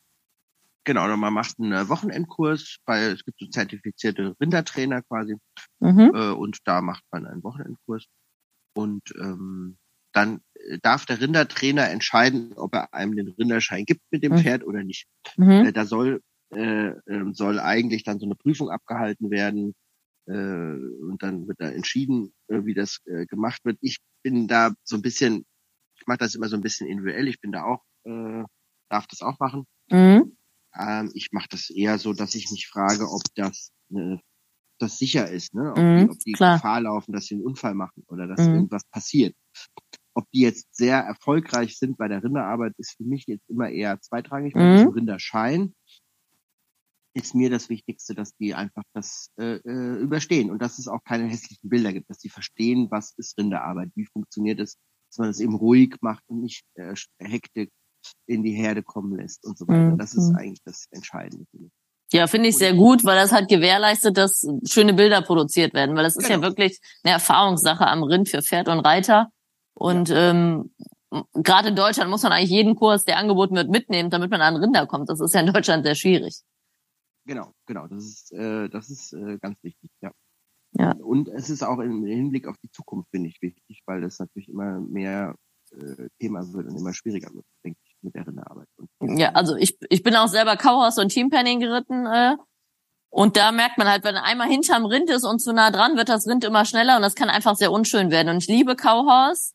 Genau, und man macht einen Wochenendkurs, weil es gibt so zertifizierte Rindertrainer quasi. Mhm. Äh, und da macht man einen Wochenendkurs. Und ähm, dann äh, darf der Rindertrainer entscheiden, ob er einem den Rinderschein gibt mit dem mhm. Pferd oder nicht. Mhm. Äh, da soll äh, ähm, soll eigentlich dann so eine Prüfung abgehalten werden äh, und dann wird da entschieden, äh, wie das äh, gemacht wird. Ich bin da so ein bisschen, ich mache das immer so ein bisschen individuell. Ich bin da auch, äh, darf das auch machen. Mhm. Ähm, ich mache das eher so, dass ich mich frage, ob das eine das sicher ist, ne? Ob mhm, die, ob die Gefahr laufen, dass sie einen Unfall machen oder dass mhm. irgendwas passiert. Ob die jetzt sehr erfolgreich sind bei der Rinderarbeit, ist für mich jetzt immer eher zweitrangig. Mhm. diesem Rinderschein ist mir das Wichtigste, dass die einfach das äh, äh, überstehen und dass es auch keine hässlichen Bilder gibt, dass die verstehen, was ist Rinderarbeit, wie funktioniert es, dass man es eben ruhig macht und nicht äh, Hektik in die Herde kommen lässt und so weiter. Mhm. Das ist eigentlich das Entscheidende für mich. Ja, finde ich sehr gut, weil das hat gewährleistet, dass schöne Bilder produziert werden, weil das ist genau. ja wirklich eine Erfahrungssache am Rind für Pferd und Reiter. Und ja. ähm, gerade in Deutschland muss man eigentlich jeden Kurs, der angeboten wird, mitnehmen, damit man an Rinder kommt. Das ist ja in Deutschland sehr schwierig. Genau, genau. Das ist, äh, das ist äh, ganz wichtig, ja. Ja. Und es ist auch im Hinblick auf die Zukunft, finde ich, wichtig, weil das natürlich immer mehr äh, Thema wird und immer schwieriger wird, denke ich, mit der Rinderarbeit. Ja, also ich, ich bin auch selber Cowhouse und Teampenning geritten. Äh, und da merkt man halt, wenn einmal hinterm Rind ist und zu nah dran, wird das Rind immer schneller und das kann einfach sehr unschön werden. Und ich liebe Cowhouse,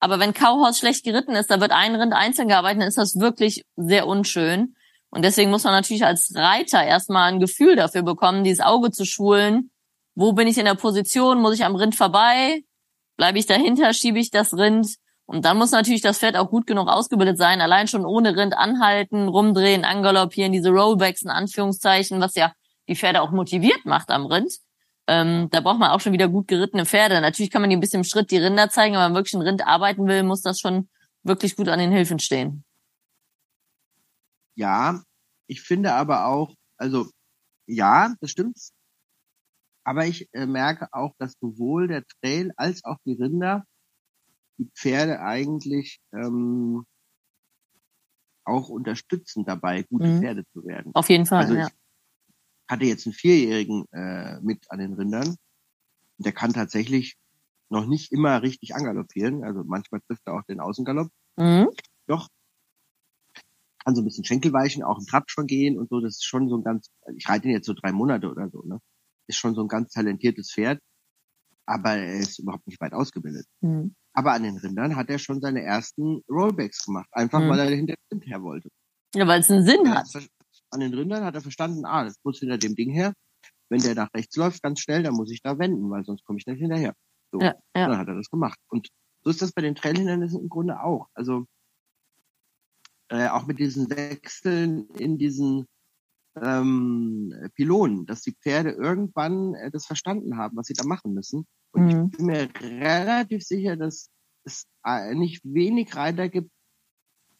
aber wenn Cowhouse schlecht geritten ist, da wird ein Rind einzeln gearbeitet, dann ist das wirklich sehr unschön. Und deswegen muss man natürlich als Reiter erstmal ein Gefühl dafür bekommen, dieses Auge zu schulen. Wo bin ich in der Position? Muss ich am Rind vorbei? Bleibe ich dahinter? Schiebe ich das Rind? Und dann muss natürlich das Pferd auch gut genug ausgebildet sein, allein schon ohne Rind anhalten, rumdrehen, angaloppieren, diese Rollbacks in Anführungszeichen, was ja die Pferde auch motiviert macht am Rind. Ähm, da braucht man auch schon wieder gut gerittene Pferde. Natürlich kann man die ein bisschen im Schritt die Rinder zeigen, aber wenn man wirklich ein Rind arbeiten will, muss das schon wirklich gut an den Hilfen stehen. Ja, ich finde aber auch, also ja, das stimmt. Aber ich äh, merke auch, dass sowohl der Trail als auch die Rinder die Pferde eigentlich ähm, auch unterstützen dabei, gute Mhm. Pferde zu werden. Auf jeden Fall, Also ja. ich hatte jetzt einen Vierjährigen äh, mit an den Rindern. Der kann tatsächlich noch nicht immer richtig angaloppieren. Also manchmal trifft er auch den Außengalopp. Mhm. Doch. Kann so ein bisschen Schenkelweichen, auch im Trab schon gehen und so. Das ist schon so ein ganz, ich reite ihn jetzt so drei Monate oder so, ne? Ist schon so ein ganz talentiertes Pferd. Aber er ist überhaupt nicht weit ausgebildet. Mhm. Aber an den Rindern hat er schon seine ersten Rollbacks gemacht. Einfach Mhm. weil er hinter dem Rind her wollte. Ja, weil es einen Sinn hat. An den Rindern hat er verstanden, ah, das muss hinter dem Ding her. Wenn der nach rechts läuft, ganz schnell, dann muss ich da wenden, weil sonst komme ich nicht hinterher. So. Ja, ja. dann hat er das gemacht. Und so ist das bei den Trailhindernissen im Grunde auch. Also äh, auch mit diesen Wechseln in diesen ähm, Pylonen, dass die Pferde irgendwann äh, das verstanden haben, was sie da machen müssen. Und Mhm. ich bin mir relativ sicher, dass es äh, nicht wenig Reiter gibt,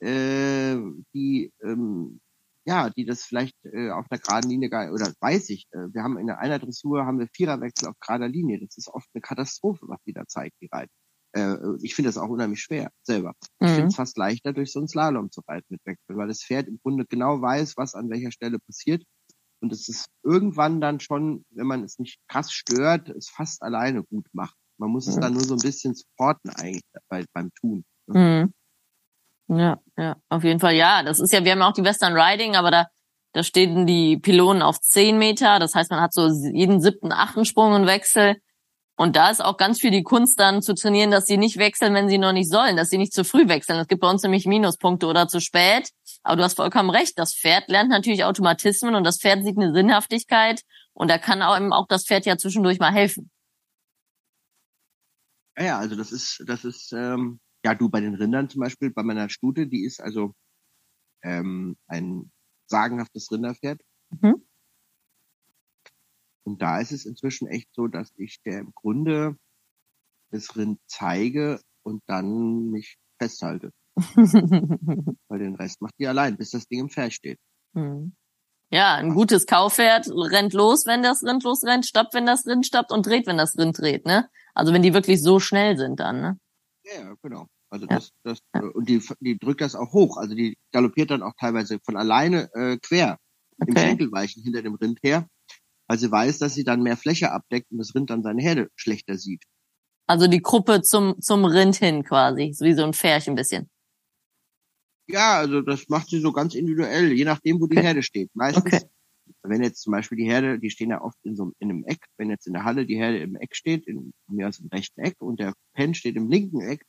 äh, die ähm, ja, die das vielleicht äh, auf einer geraden Linie gar, oder weiß ich, äh, wir haben in einer Dressur haben wir Viererwechsel auf gerader Linie. Das ist oft eine Katastrophe, was die da zeigt, die Reiter. Äh, ich finde das auch unheimlich schwer selber. Ich finde Mhm. es fast leichter, durch so einen Slalom zu reiten mit Wechsel, weil das Pferd im Grunde genau weiß, was an welcher Stelle passiert. Und es ist irgendwann dann schon, wenn man es nicht krass stört, es fast alleine gut macht. Man muss es Mhm. dann nur so ein bisschen supporten eigentlich bei, beim Tun. Mhm. Ja, ja, auf jeden Fall. Ja, das ist ja, wir haben auch die Western Riding, aber da, da stehen die Pylonen auf 10 Meter. Das heißt, man hat so jeden siebten, achten Sprung und Wechsel. Und da ist auch ganz viel die Kunst dann zu trainieren, dass sie nicht wechseln, wenn sie noch nicht sollen, dass sie nicht zu früh wechseln. Es gibt bei uns nämlich Minuspunkte oder zu spät. Aber du hast vollkommen recht. Das Pferd lernt natürlich Automatismen und das Pferd sieht eine Sinnhaftigkeit. Und da kann auch, eben auch das Pferd ja zwischendurch mal helfen. Ja, also das ist, das ist, ähm, ja, du bei den Rindern zum Beispiel, bei meiner Stute, die ist also ähm, ein sagenhaftes Rinderpferd. Mhm. Und da ist es inzwischen echt so, dass ich der im Grunde das Rind zeige und dann mich festhalte. Weil den Rest macht die allein, bis das Ding im Pferd steht. Hm. Ja, ein gutes Kaufpferd rennt los, wenn das Rind losrennt, stoppt, wenn das Rind stoppt und dreht, wenn das Rind dreht, ne? Also wenn die wirklich so schnell sind dann, ne? Ja, ja, genau. Also Ja. das, das und die, die drückt das auch hoch. Also die galoppiert dann auch teilweise von alleine äh, quer im Okay. Schenkelweichen hinter dem Rind her, weil sie weiß, dass sie dann mehr Fläche abdeckt und das Rind dann seine Herde schlechter sieht. Also die Gruppe zum, zum Rind hin quasi, so wie so ein Pferch ein bisschen. Ja, also das macht sie so ganz individuell, je nachdem, wo die Okay. Herde steht. Meistens, Okay. wenn jetzt zum Beispiel die Herde, die stehen ja oft in so einem, in einem Eck, wenn jetzt in der Halle die Herde im Eck steht, in mir aus dem rechten Eck und der Pen steht im linken Eck,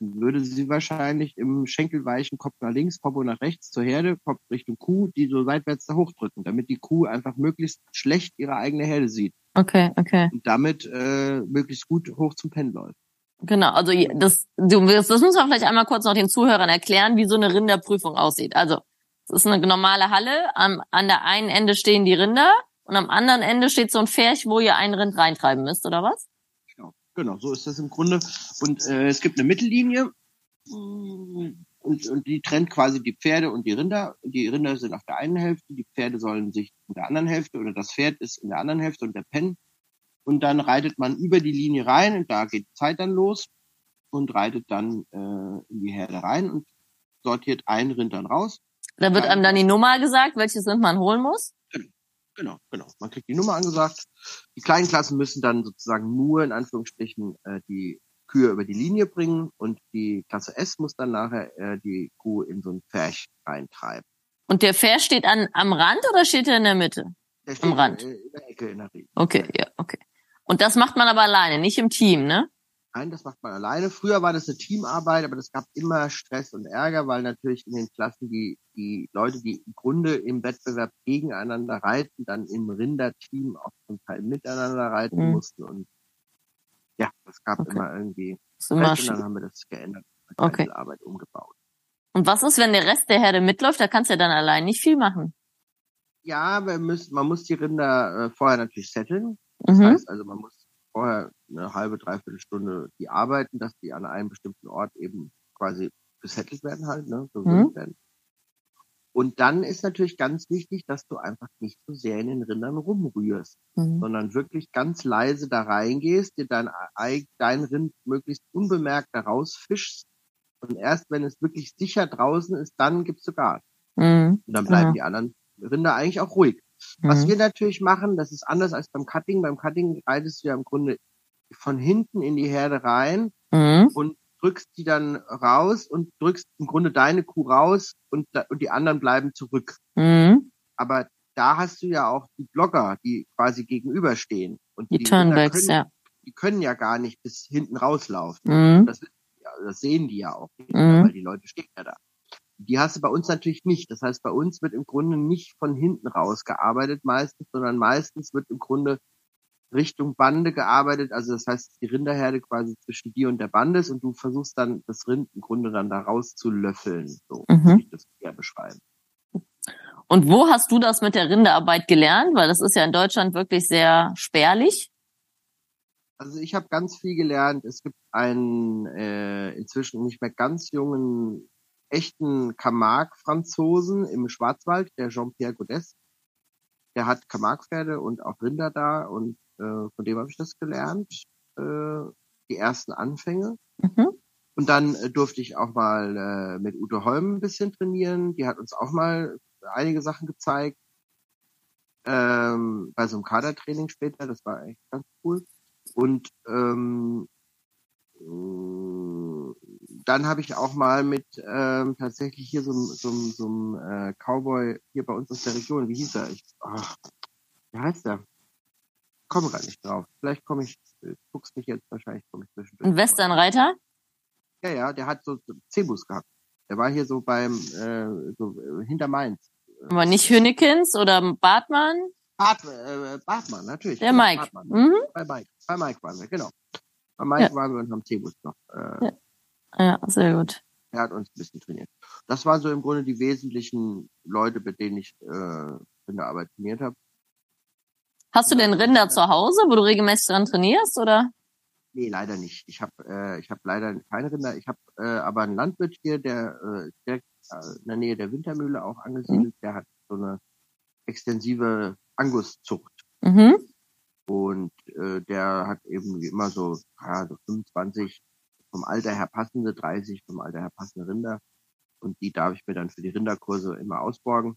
dann würde sie wahrscheinlich im Schenkelweichen Kopf nach links, Popo nach rechts zur Herde, Kopf Richtung Kuh, die so seitwärts da hochdrücken, damit die Kuh einfach möglichst schlecht ihre eigene Herde sieht Okay, okay. und damit äh, möglichst gut hoch zum Pen läuft. Genau, also das, du wirst, das muss man vielleicht einmal kurz noch den Zuhörern erklären, wie so eine Rinderprüfung aussieht. Also, es ist eine normale Halle, am, an der einen Ende stehen die Rinder und am anderen Ende steht so ein Pferch, wo ihr ein Rind reintreiben müsst, oder was? Genau, genau, so ist das im Grunde. Und äh, es gibt eine Mittellinie und, und die trennt quasi die Pferde und die Rinder. Die Rinder sind auf der einen Hälfte, die Pferde sollen sich in der anderen Hälfte oder das Pferd ist in der anderen Hälfte und der Pen. Und dann reitet man über die Linie rein und da geht die Zeit dann los. und reitet dann äh, in die Herde rein und sortiert ein Rind dann raus. Da wird einem dann die Nummer gesagt, welches Rind man holen muss? Genau, genau. Man kriegt die Nummer angesagt. Die kleinen Klassen müssen dann sozusagen nur in Anführungsstrichen äh, die Kühe über die Linie bringen und die Klasse S muss dann nachher äh, die Kuh in so ein Pferch reintreiben. Und der Pferd steht an, am Rand oder steht er in der Mitte? Der steht Am Rand. In, in der Ecke in der Regel. Okay, ja, okay. Und das macht man aber alleine, nicht im Team, ne? Nein, das macht man alleine. Früher war das eine Teamarbeit, aber das gab immer Stress und Ärger, weil natürlich in den Klassen die, die Leute, die im Grunde im Wettbewerb gegeneinander reiten, dann im Rinderteam auch zum Teil miteinander reiten Mhm. mussten und ja, das gab Okay. immer irgendwie immer und dann haben wir das geändert, Okay. Einzelarbeit umgebaut. Und was ist, wenn der Rest der Herde mitläuft? Da kannst du ja dann allein nicht viel machen. Ja, wir müssen, man muss die Rinder äh, vorher natürlich setteln. Das Mhm. heißt also, man muss vorher eine halbe, dreiviertel Stunde die arbeiten, dass die an einem bestimmten Ort eben quasi gesettelt werden halt, ne, gewöhnt werden. Und dann ist natürlich ganz wichtig, dass du einfach nicht so sehr in den Rindern rumrührst, Mhm. sondern wirklich ganz leise da reingehst, dir dein, Ei- dein Rind möglichst unbemerkt da rausfischst. Und erst wenn es wirklich sicher draußen ist, dann gibst du Gas. Mhm. Und dann bleiben Ja. die anderen Rinder eigentlich auch ruhig. Was Mhm. wir natürlich machen, das ist anders als beim Cutting. Beim Cutting reitest du ja im Grunde von hinten in die Herde rein Mhm. und drückst die dann raus und drückst im Grunde deine Kuh raus und, und die anderen bleiben zurück. Mhm. Aber da hast du ja auch die Blogger, die quasi gegenüberstehen. Und Die Rinder Turnbacks, können, ja. Die können ja gar nicht bis hinten rauslaufen. Mhm. Das, das sehen die ja auch nicht, Mhm. weil die Leute stehen ja da. Die hast du bei uns natürlich nicht. Das heißt, bei uns wird im Grunde nicht von hinten raus gearbeitet meistens, sondern meistens wird im Grunde Richtung Bande gearbeitet. Also das heißt, die Rinderherde quasi zwischen dir und der Bande ist und du versuchst dann das Rind im Grunde dann da rauszulöffeln. So Mhm. würde ich das eher beschreiben. Und wo hast du das mit der Rinderarbeit gelernt? Weil das ist ja in Deutschland wirklich sehr spärlich. Also ich habe ganz viel gelernt. Es gibt einen äh, inzwischen nicht mehr ganz jungen, echten Camargue-Franzosen im Schwarzwald, der Jean-Pierre Godès. Der hat Camargue-Pferde und auch Rinder da und äh, von dem habe ich das gelernt. Äh, die ersten Anfänge. Mhm. Und dann äh, durfte ich auch mal äh, mit Ute Holm ein bisschen trainieren. Die hat uns auch mal einige Sachen gezeigt. Ähm, bei so einem Kadertraining später, das war echt ganz cool. Und ähm, mh, dann habe ich auch mal mit ähm, tatsächlich hier so, einem- so, so äh, Cowboy hier bei uns aus der Region, wie hieß er? Ich, ach, wie heißt der? Komme gerade nicht drauf. Vielleicht komme ich, guckst mich jetzt wahrscheinlich, komme ich zwischendurch. Ein Westernreiter? Ja, ja, der hat so Cebus gehabt. Der war hier so beim, äh, so äh, hinter Mainz. Aber nicht Hünnekens oder Bartmann? Bart, äh, Bartmann, natürlich. Der genau, Mike. Mhm. Bei Mike. Bei Mike waren wir, genau. Bei Mike Ja. waren wir und haben Cebus noch. Äh, Ja. Ja, sehr gut. Er hat uns ein bisschen trainiert. Das waren so im Grunde die wesentlichen Leute, mit denen ich äh, in der Arbeit trainiert habe. Hast du denn Rinder zu Hause, wo du regelmäßig dran trainierst, oder? Nee, leider nicht. Ich habe äh, ich hab leider keine Rinder. Ich habe äh, aber einen Landwirt hier, der äh, direkt äh, in der Nähe der Wintermühle auch angesiedelt. Der hat so eine extensive Anguszucht. Mhm. Und äh, der hat eben wie immer so, ja, so 25 vom Alter her passende, 30 vom Alter her passende Rinder. Und die darf ich mir dann für die Rinderkurse immer ausborgen.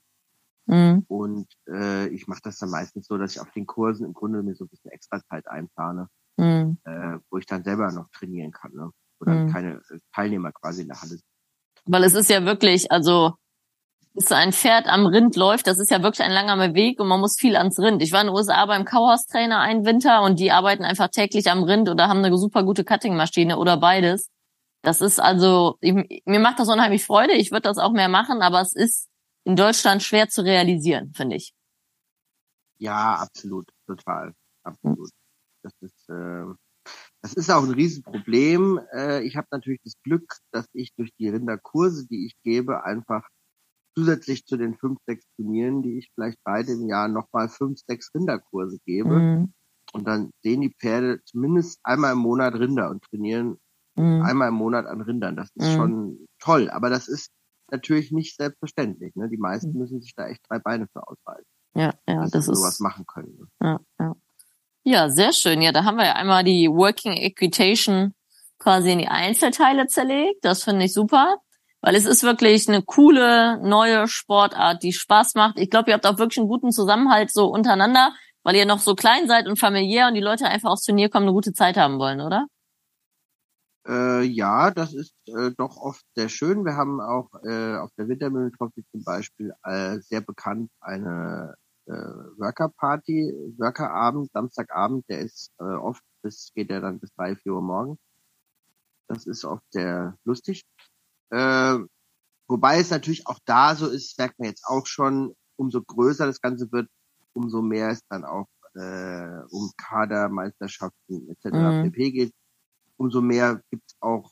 Mhm. Und äh, ich mache das dann meistens so, dass ich auf den Kursen im Grunde mir so ein bisschen extra Zeit einplane, Mhm. äh, wo ich dann selber noch trainieren kann, ne? Dann Mhm. keine äh, Teilnehmer quasi in der Halle sind. Weil es ist ja wirklich, also bis so ein Pferd am Rind läuft, das ist ja wirklich ein langer Weg und man muss viel ans Rind. Ich war in den USA beim Cowhouse-Trainer einen Winter und die arbeiten einfach täglich am Rind oder haben eine super gute Cutting-Maschine oder beides. Das ist also, ich, mir macht das unheimlich Freude. Ich würde das auch mehr machen, aber es ist in Deutschland schwer zu realisieren, finde ich. Ja, absolut, total, absolut. Das ist, äh, das ist auch ein Riesenproblem. Äh, ich habe natürlich das Glück, dass ich durch die Rinderkurse, die ich gebe, einfach zusätzlich zu den fünf, sechs Turnieren, die ich vielleicht beide im Jahr nochmal fünf, sechs Rinderkurse gebe. Mhm. Und dann sehen die Pferde zumindest einmal im Monat Rinder und trainieren Mhm. einmal im Monat an Rindern. Das ist Mhm. schon toll. Aber das ist natürlich nicht selbstverständlich. Ne? Die meisten Mhm. müssen sich da echt drei Beine für ausreißen, Ja, ja, dass das sie sowas ist. machen können. Ne? Ja, ja. ja, sehr schön. Ja, da haben wir ja einmal die Working Equitation quasi in die Einzelteile zerlegt. Das finde ich super. Weil es ist wirklich eine coole, neue Sportart, die Spaß macht. Ich glaube, ihr habt auch wirklich einen guten Zusammenhalt so untereinander, weil ihr noch so klein seid und familiär und die Leute einfach aufs Turnier kommen, eine gute Zeit haben wollen, oder? Äh, ja, das ist äh, doch oft sehr schön. Wir haben auch äh, auf der Wintermühlen Trophy zum Beispiel äh, sehr bekannt eine äh, Worker Party, Worker Abend, Samstagabend, der ist äh, oft, bis geht er dann bis drei, vier Uhr morgen. Das ist oft sehr lustig. Äh, wobei es natürlich auch da so ist, merkt man jetzt auch schon, umso größer das Ganze wird, umso mehr es dann auch äh, um Kadermeisterschaften etc. Mhm. pp geht. Umso mehr gibt's auch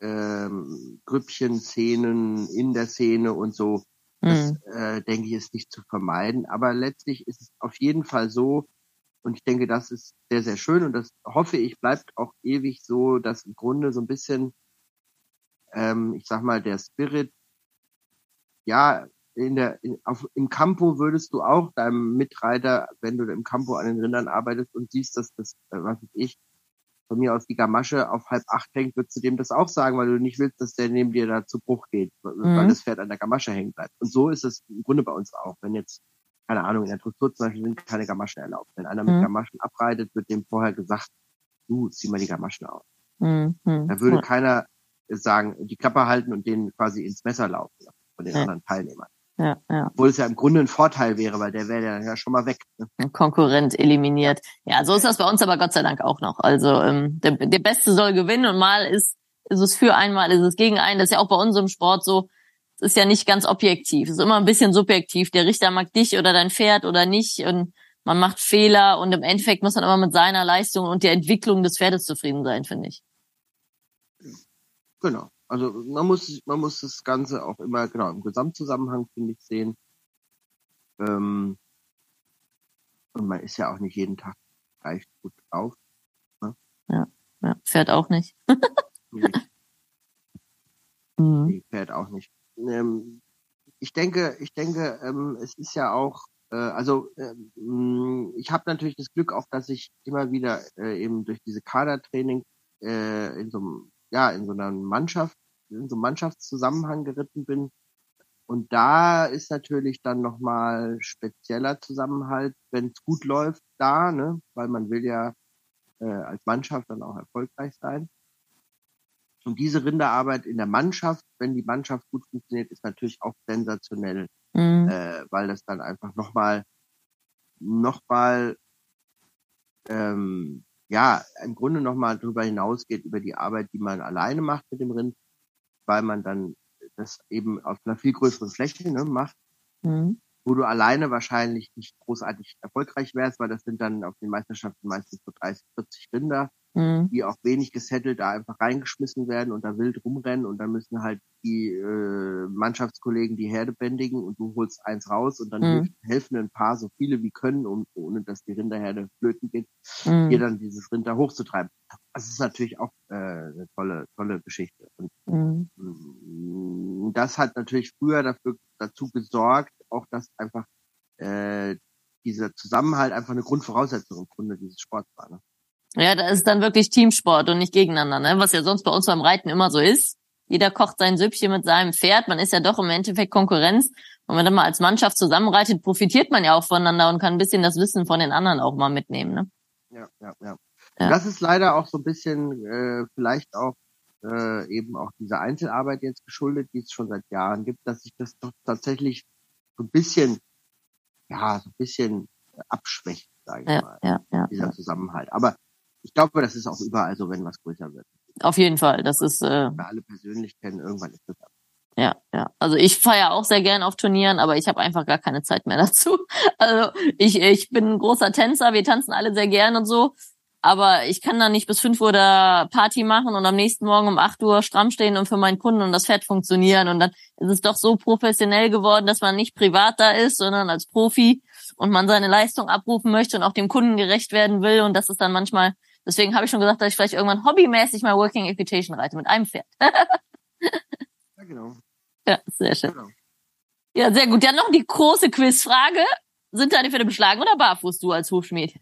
ähm, Grüppchen, Szenen in der Szene und so. Das, mhm. äh, denke ich, ist nicht zu vermeiden. Aber letztlich ist es auf jeden Fall so, und ich denke, das ist sehr, sehr schön und das hoffe ich, bleibt auch ewig so, dass im Grunde so ein bisschen ähm, ich sag mal, der Spirit, ja, in der, in, auf, im Campo würdest du auch deinem Mitreiter, wenn du im Campo an den Rindern arbeitest und siehst, dass das, äh, was weiß ich, von mir aus die Gamasche auf halb acht hängt, würdest du dem das auch sagen, weil du nicht willst, dass der neben dir da zu Bruch geht, weil mhm. das Pferd an der Gamasche hängen bleibt. Und so ist es im Grunde bei uns auch. Wenn jetzt, keine Ahnung, in der Dressur zum Beispiel sind keine Gamaschen erlaubt. Wenn einer mhm. mit Gamaschen abreitet, wird dem vorher gesagt, du, zieh mal die Gamaschen aus. Mhm. Da würde keiner sagen, die Klappe halten und denen quasi ins Messer laufen von den ja. anderen Teilnehmern. Ja, ja. Obwohl es ja im Grunde ein Vorteil wäre, weil der wäre ja schon mal weg. Ne? Konkurrent eliminiert. Ja, so ist das bei uns aber Gott sei Dank auch noch. Also ähm, der, der Beste soll gewinnen und mal ist, ist es für einmal, ist es gegen einen. Das ist ja auch bei uns im Sport so. Es ist ja nicht ganz objektiv. Es ist immer ein bisschen subjektiv. Der Richter mag dich oder dein Pferd oder nicht und man macht Fehler und im Endeffekt muss man immer mit seiner Leistung und der Entwicklung des Pferdes zufrieden sein, finde ich. Genau. Also man muss, man muss das Ganze auch immer genau im Gesamtzusammenhang, finde ich, sehen. Ähm, und man ist ja auch nicht jeden Tag gleich gut drauf. Ne? Ja, ja, fährt auch nicht. nee. Mhm. nee, fährt auch nicht. Ähm, ich denke, ich denke, ähm, es ist ja auch, äh, also ähm, ich habe natürlich das Glück auch, dass ich immer wieder äh, eben durch diese Kadertraining äh, in so einem ja, in so einer Mannschaft, in so einem Mannschaftszusammenhang geritten bin. Und da ist natürlich dann nochmal spezieller Zusammenhalt, wenn es gut läuft, da, ne? weil man will ja äh, als Mannschaft dann auch erfolgreich sein. Und diese Rinderarbeit in der Mannschaft, wenn die Mannschaft gut funktioniert, ist natürlich auch sensationell, mhm. äh, weil das dann einfach nochmal noch mal, ähm, ja, im Grunde nochmal drüber hinausgeht, über die Arbeit, die man alleine macht mit dem Rind, weil man dann das eben auf einer viel größeren Fläche ne, macht, mhm. wo du alleine wahrscheinlich nicht großartig erfolgreich wärst, weil das sind dann auf den Meisterschaften meistens so 30, 40 Rinder mhm. die auch wenig gesettelt da einfach reingeschmissen werden und da wild rumrennen und dann müssen halt die äh, Mannschaftskollegen die Herde bändigen und du holst eins raus und dann mhm. helfen ein paar so viele wie können, um, ohne dass die Rinderherde flöten geht, mhm. hier dann dieses Rind da hochzutreiben. Das ist natürlich auch äh, eine tolle, tolle Geschichte. Und mhm. Mm, das hat natürlich früher dafür, dazu gesorgt, auch dass einfach äh, dieser Zusammenhalt einfach eine Grundvoraussetzung im Grunde dieses Sports war. Ne? Ja, da ist dann wirklich Teamsport und nicht gegeneinander, ne? was ja sonst bei uns beim Reiten immer so ist. Jeder kocht sein Süppchen mit seinem Pferd. Man ist ja doch im Endeffekt Konkurrenz. Und wenn man dann mal als Mannschaft zusammenreitet, profitiert man ja auch voneinander und kann ein bisschen das Wissen von den anderen auch mal mitnehmen. Ne? Ja, ja, ja. ja. Das ist leider auch so ein bisschen äh, vielleicht auch äh, eben auch dieser Einzelarbeit jetzt geschuldet, die es schon seit Jahren gibt, dass sich das doch tatsächlich so ein bisschen, ja, so ein bisschen abschwächt, sage ich ja, mal, ja, ja, dieser. Zusammenhalt. Aber ich glaube, das ist auch überall so, wenn was größer wird. Auf jeden Fall. Das ist. Äh, wir alle persönlich kennen, irgendwann ist das ab. Ja, ja. Also ich feiere auch sehr gern auf Turnieren, aber ich habe einfach gar keine Zeit mehr dazu. Also ich, ich bin ein großer Tänzer, wir tanzen alle sehr gern und so. Aber ich kann da nicht bis fünf Uhr da Party machen und am nächsten Morgen um acht Uhr stramm stehen und für meinen Kunden und das Pferd funktionieren. Und dann ist es doch so professionell geworden, dass man nicht privat da ist, sondern als Profi und man seine Leistung abrufen möchte und auch dem Kunden gerecht werden will. Und das ist dann manchmal Deswegen habe ich schon gesagt, dass ich vielleicht irgendwann hobbymäßig mal Working Equitation reite mit einem Pferd. ja, genau. Ja, sehr schön. Genau. Ja, sehr gut. Ja, noch die große Quizfrage. Sind deine Pferde beschlagen oder barfuß, du als Hufschmied?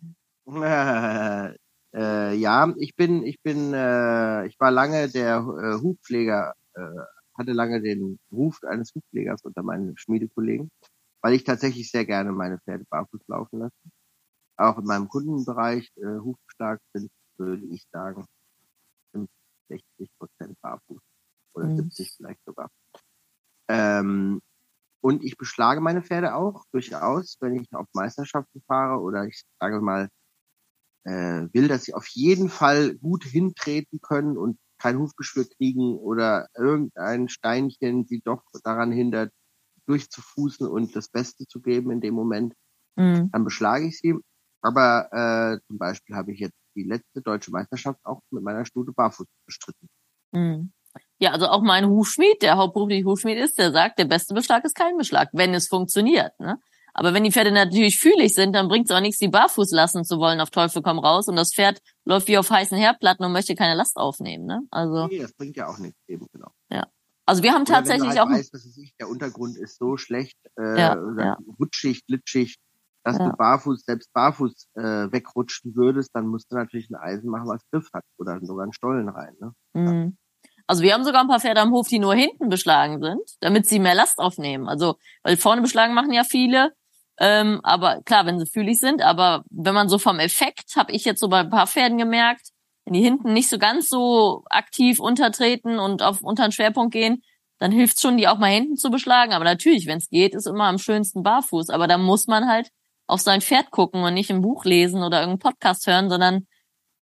Äh, äh, ja, ich bin, ich bin, äh, ich war lange der äh, Hufpfleger, äh, hatte lange den Ruf eines Hufpflegers unter meinen Schmiedekollegen, weil ich tatsächlich sehr gerne meine Pferde barfuß laufen lasse. Auch in meinem Kundenbereich äh, Hufstark sind, würde ich sagen, 60 Prozent barfuß oder mhm. 70 vielleicht sogar. Ähm, und ich beschlage meine Pferde auch durchaus, wenn ich auf Meisterschaften fahre oder ich sage mal, äh, will, dass sie auf jeden Fall gut hintreten können und kein Hufgeschwür kriegen oder irgendein Steinchen sie doch daran hindert, durchzufußen und das Beste zu geben in dem Moment, mhm. dann beschlage ich sie. Aber äh, zum Beispiel habe ich jetzt die letzte deutsche Meisterschaft auch mit meiner Stute barfuß bestritten. Mhm. Ja, also auch mein Hufschmied, der hauptberuflich Hufschmied ist, der sagt, der beste Beschlag ist kein Beschlag, wenn es funktioniert. Ne? Aber wenn die Pferde natürlich fühlig sind, dann bringt es auch nichts, die barfuß lassen zu wollen, auf Teufel komm raus. Und das Pferd läuft wie auf heißen Herdplatten und möchte keine Last aufnehmen. Ne? Also, nee, das bringt ja auch nichts, eben genau. Ja. Also wir haben Oder tatsächlich wenn du halt auch. Weißt, dass es nicht, der Untergrund ist so schlecht, äh, ja, ja. rutschig, glitschig, dass ja. du barfuß, selbst barfuß äh, wegrutschen würdest, dann musst du natürlich ein Eisen machen, was Griff hat. Oder sogar einen Stollen rein. Ne? Mhm. Also wir haben sogar ein paar Pferde am Hof, die nur hinten beschlagen sind, damit sie mehr Last aufnehmen. Also, weil vorne beschlagen machen ja viele. Ähm, aber klar, wenn sie fühlig sind, aber wenn man so vom Effekt, habe ich jetzt so bei ein paar Pferden gemerkt, wenn die hinten nicht so ganz so aktiv untertreten und auf unter den Schwerpunkt gehen, dann hilft schon, die auch mal hinten zu beschlagen. Aber natürlich, wenn es geht, ist immer am schönsten barfuß. Aber da muss man halt auf sein Pferd gucken und nicht im Buch lesen oder irgendeinen Podcast hören, sondern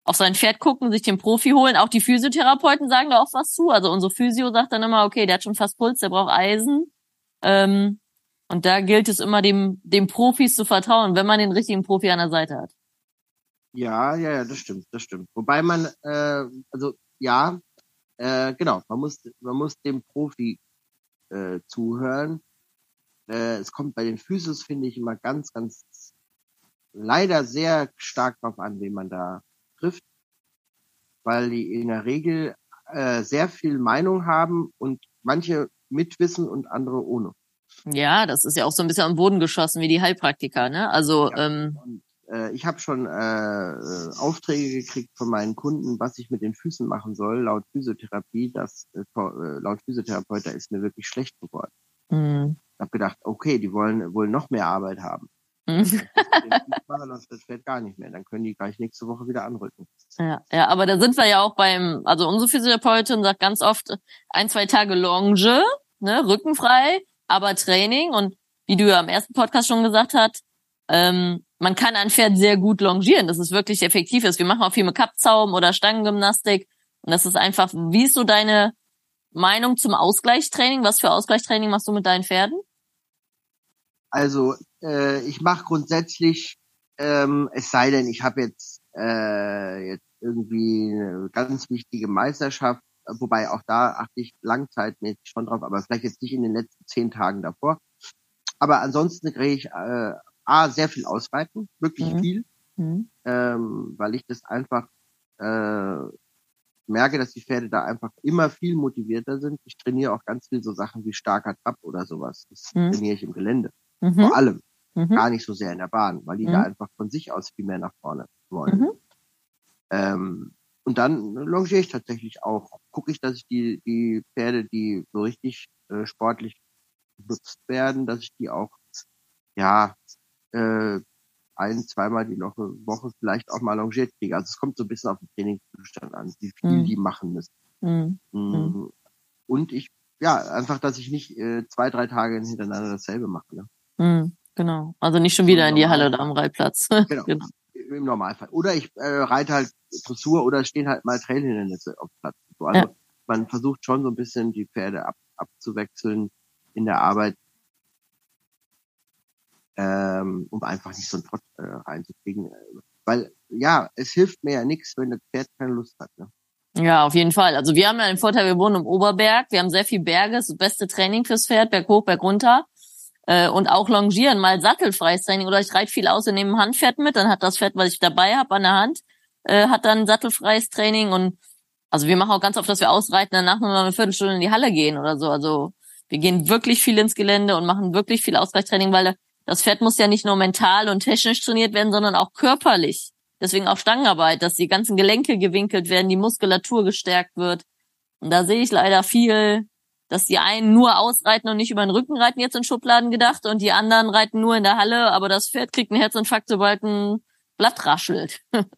auf sein Pferd gucken, sich den Profi holen. Auch die Physiotherapeuten sagen da auch was zu. Also unsere Physio sagt dann immer, okay, der hat schon fast Puls, der braucht Eisen. Ähm, und da gilt es immer, dem, dem Profis zu vertrauen, wenn man den richtigen Profi an der Seite hat. Ja, ja, ja, das stimmt, das stimmt. Wobei man, äh, also ja, äh, genau, man muss, man muss dem Profi äh, zuhören. Äh, es kommt bei den Physios, finde ich, immer ganz, ganz leider sehr stark drauf an, wen man da trifft, weil die in der Regel äh, sehr viel Meinung haben und manche mitwissen und andere ohne. Ja, das ist ja auch so ein bisschen am Boden geschossen wie die Heilpraktiker, ne? Also ja, ähm, und, äh, ich habe schon äh, Aufträge gekriegt von meinen Kunden, was ich mit den Füßen machen soll, laut Physiotherapie, das äh, äh laut Physiotherapeut, da ist mir wirklich schlecht geworden. Mhm. Ich habe gedacht, okay, die wollen wohl noch mehr Arbeit haben. Mhm. das fällt gar nicht mehr. Dann können die gleich nächste Woche wieder anrücken. Ja, ja, aber da sind wir ja auch beim, also unsere Physiotherapeutin sagt ganz oft ein, zwei Tage Longe, ne, rückenfrei, aber Training und wie du ja im ersten Podcast schon gesagt hast, ähm, man kann ein Pferd sehr gut longieren, dass es wirklich effektiv ist. Wir machen auch viel mit Kappzaum oder Stangengymnastik und das ist einfach, wie ist so deine Meinung zum Ausgleichstraining? Was für Ausgleichstraining machst du mit deinen Pferden? Also äh, ich mache grundsätzlich, ähm, es sei denn, ich habe jetzt, äh, jetzt irgendwie eine ganz wichtige Meisterschaft, wobei auch da achte ich langzeitmäßig schon drauf, aber vielleicht jetzt nicht in den letzten zehn Tagen davor. Aber ansonsten kriege ich äh, A, sehr viel ausreiten, wirklich mhm. viel, mhm. Ähm, weil ich das einfach äh, merke, dass die Pferde da einfach immer viel motivierter sind. Ich trainiere auch ganz viel so Sachen wie starker Trab oder sowas. Das mhm. trainiere ich im Gelände. Mhm. Vor allem. Mhm. Gar nicht so sehr in der Bahn, weil die da mhm. einfach von sich aus viel mehr nach vorne wollen. Mhm. Ähm, und dann longiere ich tatsächlich auch. Gucke ich, dass ich die, die Pferde, die so richtig äh, sportlich benutzt werden, dass ich die auch, ja, äh, ein, zweimal die Woche, Woche vielleicht auch mal longiert kriege. Also es kommt so ein bisschen auf den Trainingszustand an, wie viel mhm. die machen müssen. Mhm. mhm. Und ich, ja, einfach, dass ich nicht äh, zwei, drei Tage hintereinander dasselbe mache. Ne? Genau. Also nicht schon wieder in die Halle oder am Reitplatz. Genau. genau. Im Normalfall. Oder ich äh, reite halt Dressur oder stehen halt mal Trailhindernisse auf Platz. Also ja. man versucht schon so ein bisschen die Pferde ab, abzuwechseln in der Arbeit, ähm, um einfach nicht so ein Trott äh, reinzukriegen. Weil ja, es hilft mir ja nichts, wenn das Pferd keine Lust hat. Ne? Ja, auf jeden Fall. Also wir haben ja den Vorteil, wir wohnen im Oberberg, wir haben sehr viel Berge, das beste Training fürs Pferd, Berg hoch, Berg runter. Äh, und auch longieren, mal sattelfreies Training oder ich reite viel aus und nehme ein Handpferd mit, dann hat das Pferd, was ich dabei habe an der Hand, äh, hat dann sattelfreies Training und also wir machen auch ganz oft, dass wir ausreiten, danach nur noch eine Viertelstunde in die Halle gehen oder so. Also wir gehen wirklich viel ins Gelände und machen wirklich viel Ausgleichstraining, weil das Pferd muss ja nicht nur mental und technisch trainiert werden, sondern auch körperlich. Deswegen auch Stangenarbeit, dass die ganzen Gelenke gewinkelt werden, die Muskulatur gestärkt wird. Und da sehe ich leider viel, dass die einen nur ausreiten und nicht über den Rücken reiten, jetzt in Schubladen gedacht, und die anderen reiten nur in der Halle, aber das Pferd kriegt einen Herzinfarkt, sobald ein Blatt raschelt.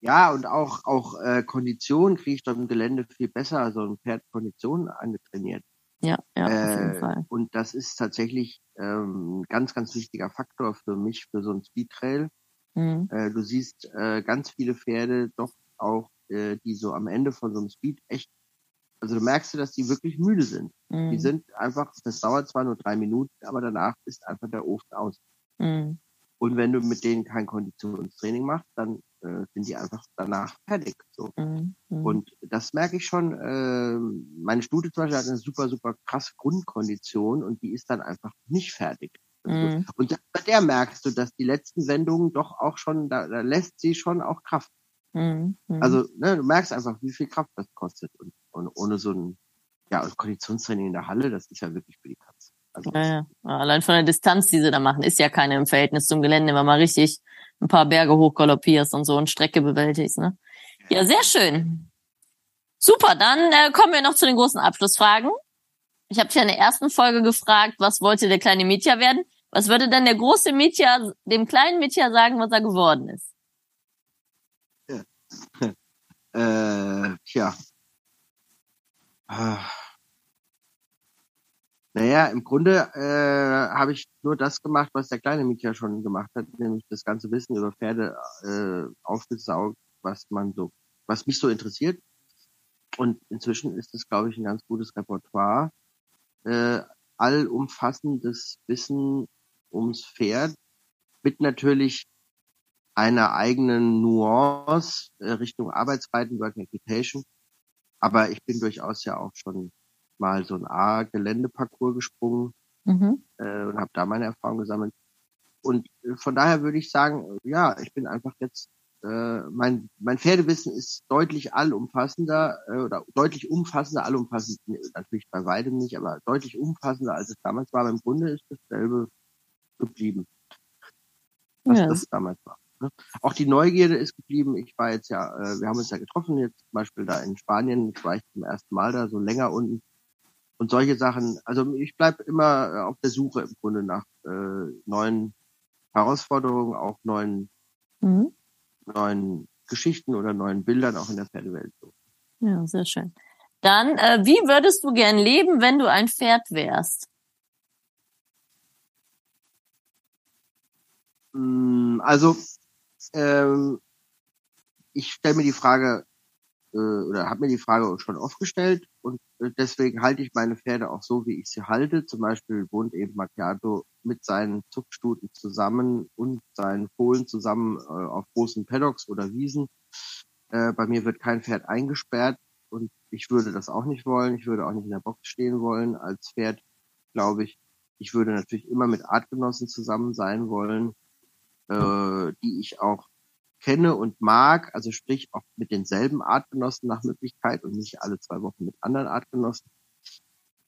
Ja, und auch, auch äh, Kondition kriege ich dort im Gelände viel besser, also ein Pferd Kondition angetrainiert. Ja, ja, auf jeden Äh, Fall. und das ist tatsächlich ähm, ein ganz, ganz wichtiger Faktor für mich, für so ein Speedtrail. Mhm. Äh, du siehst äh, ganz viele Pferde doch auch, äh, die so am Ende von so einem Speed echt, also du merkst du, dass die wirklich müde sind. Die Mhm. sind einfach, das dauert zwar nur drei Minuten, aber danach ist einfach der Ofen aus. Mhm. Und wenn du mit denen kein Konditionstraining machst, dann äh, sind die einfach danach fertig. So. Mhm. Mhm. Und das merke ich schon. Äh, meine Stute zum Beispiel hat eine super, super krasse Grundkondition und die ist dann einfach nicht fertig. Also, Mhm. Und bei der merkst du, dass die letzten Wendungen doch auch schon, da, da lässt sie schon auch Kraft. Mhm. Mhm. Also ne, du merkst einfach, wie viel Kraft das kostet. Und, und ohne so ein ja, und Konditionstraining in der Halle, das ist ja wirklich für die Katze. Also, Ja, ja. Allein von der Distanz, die sie da machen, ist ja keine im Verhältnis zum Gelände, wenn man richtig ein paar Berge hochgaloppierst und so und Strecke bewältigst. Ne? Ja, sehr schön. Super, dann äh, kommen wir noch zu den großen Abschlussfragen. Ich habe dich in der ersten Folge gefragt, was wollte der kleine Mietja werden? Was würde denn der große Mietja dem kleinen Mietja sagen, was er geworden ist? Äh, tja. Ah. Naja, im Grunde äh, habe ich nur das gemacht, was der kleine Mietja schon gemacht hat, nämlich das ganze Wissen über Pferde äh, aufgesaugt, was man so, was mich so interessiert. Und inzwischen ist es, glaube ich, ein ganz gutes Repertoire. Äh, allumfassendes Wissen ums Pferd mit natürlich einer eigenen Nuance äh, Richtung Arbeitsbreiten, Working Equitation. Aber ich bin durchaus ja auch schon mal so ein A-Geländeparcours gesprungen Mhm. äh, und habe da meine Erfahrung gesammelt. Und äh, von daher würde ich sagen, ja, ich bin einfach jetzt, äh, mein, mein Pferdewissen ist deutlich allumfassender äh, oder deutlich umfassender, allumfassend, natürlich bei weitem nicht, aber deutlich umfassender, als es damals war. Aber im Grunde ist dasselbe geblieben, was Ja. das damals war. Ne? Auch die Neugierde ist geblieben. Ich war jetzt ja, äh, wir haben uns ja getroffen, jetzt zum Beispiel da in Spanien, jetzt war ich zum ersten Mal da, so länger unten. Und solche Sachen, also ich bleib immer äh, auf der Suche im Grunde nach äh, neuen Herausforderungen, auch neuen, Mhm. neuen Geschichten oder neuen Bildern auch in der Pferdewelt. Ja, sehr schön. Dann, äh, wie würdest du gern leben, wenn du ein Pferd wärst? Mm, Also ähm, ich stelle mir die Frage äh, oder habe mir die Frage schon oft gestellt und äh, deswegen halte ich meine Pferde auch so, wie ich sie halte. Zum Beispiel wohnt eben Macchiato mit seinen Zuchtstuten zusammen und seinen Fohlen zusammen äh, auf großen Paddocks oder Wiesen. Äh, bei mir wird kein Pferd eingesperrt und ich würde das auch nicht wollen. Ich würde auch nicht in der Box stehen wollen als Pferd, glaube ich. Ich würde natürlich immer mit Artgenossen zusammen sein wollen, äh, die ich auch kenne und mag, also sprich auch mit denselben Artgenossen nach Möglichkeit und nicht alle zwei Wochen mit anderen Artgenossen.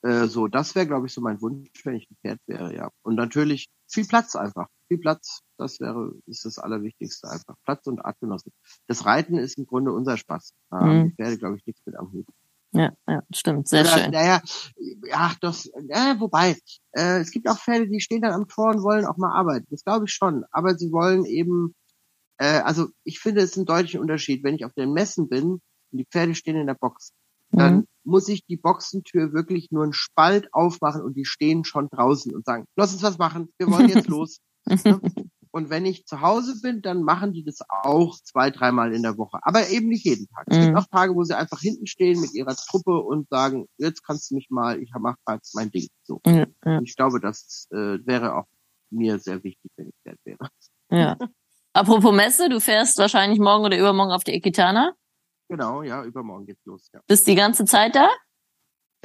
Äh, so, das wäre, glaube ich, so mein Wunsch, wenn ich ein Pferd wäre, ja. Und natürlich viel Platz einfach. Viel Platz, das wäre, ist das Allerwichtigste einfach. Platz und Artgenossen. Das Reiten ist im Grunde unser Spaß. Haben Mhm. die Pferde, glaube ich, nichts mit am Hut. Ja, ja, stimmt, sehr Oder, schön. Naja, ach das, äh, wobei, äh, es gibt auch Pferde, die stehen dann am Tor und wollen auch mal arbeiten. Das glaube ich schon. Aber sie wollen eben, äh, also ich finde es ist ein deutlicher Unterschied. Wenn ich auf den Messen bin und die Pferde stehen in der Box, dann Mhm. muss ich die Boxentür wirklich nur einen Spalt aufmachen und die stehen schon draußen und sagen, lass uns was machen, wir wollen jetzt los. Und wenn ich zu Hause bin, dann machen die das auch zwei, dreimal in der Woche. Aber eben nicht jeden Tag. Es Mhm. gibt auch Tage, wo sie einfach hinten stehen mit ihrer Truppe und sagen, jetzt kannst du mich mal, ich mache gerade mein Ding. So. Ja, ja, ich glaube, das äh, wäre auch mir sehr wichtig, wenn ich Pferd wäre. ja. Apropos Messe, du fährst wahrscheinlich morgen oder übermorgen auf die Equitana. Genau, ja, übermorgen geht's los. Ja, Bist die ganze Zeit da?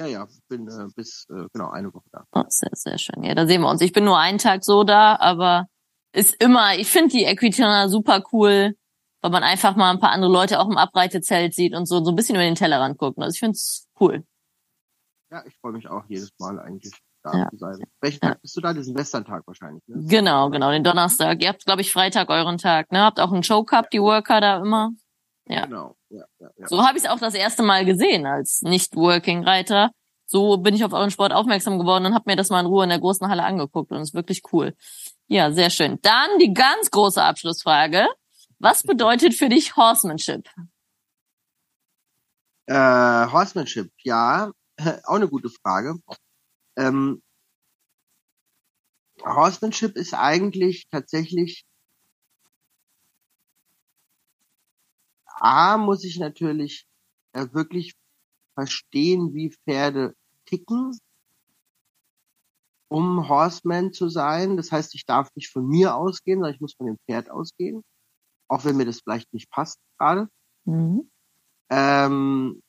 ja, ja bin äh, bis äh, genau eine Woche da. Oh, sehr, sehr schön. Ja, da sehen wir uns. Ich bin nur einen Tag so da, aber ist immer, ich finde die Equitana super cool, weil man einfach mal ein paar andere Leute auch im Abreitezelt sieht und so, so ein bisschen über den Tellerrand guckt. Also ich finde es cool. Ja, ich freue mich auch jedes Mal eigentlich. da ja. zu sein. Welchen Tag bist du da? Diesen Western-Tag wahrscheinlich. Ne? Genau, genau, den Donnerstag. Ihr habt, glaube ich, Freitag euren Tag. Ne? Habt auch einen Show Cup, die Worker da immer. Ja. Genau. Ja, ja, ja. So habe ich es auch das erste Mal gesehen als Nicht-Working-Reiter. So bin ich auf euren Sport aufmerksam geworden und habe mir das mal in Ruhe in der großen Halle angeguckt und es ist wirklich cool. Ja, sehr schön. Dann die ganz große Abschlussfrage. Was bedeutet für dich Horsemanship? Äh, Horsemanship, ja, auch eine gute Frage. Ähm, Horsemanship ist eigentlich tatsächlich A muss ich natürlich äh, wirklich verstehen, wie Pferde ticken, um Horseman zu sein. Das heißt, ich darf nicht von mir ausgehen, sondern ich muss von dem Pferd ausgehen, auch wenn mir das vielleicht nicht passt gerade. Mhm. Ähm,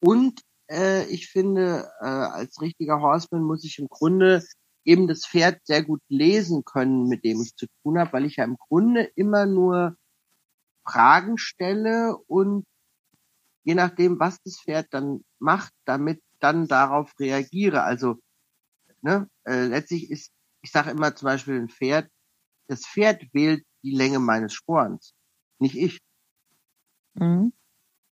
und äh, ich finde, äh, als richtiger Horseman muss ich im Grunde eben das Pferd sehr gut lesen können, mit dem ich zu tun habe, weil ich ja im Grunde immer nur Fragen stelle und je nachdem, was das Pferd dann macht, damit dann darauf reagiere. Also ne, äh, letztlich ist, ich sage immer zum Beispiel ein Pferd, das Pferd wählt die Länge meines Sporns, nicht ich. Mhm.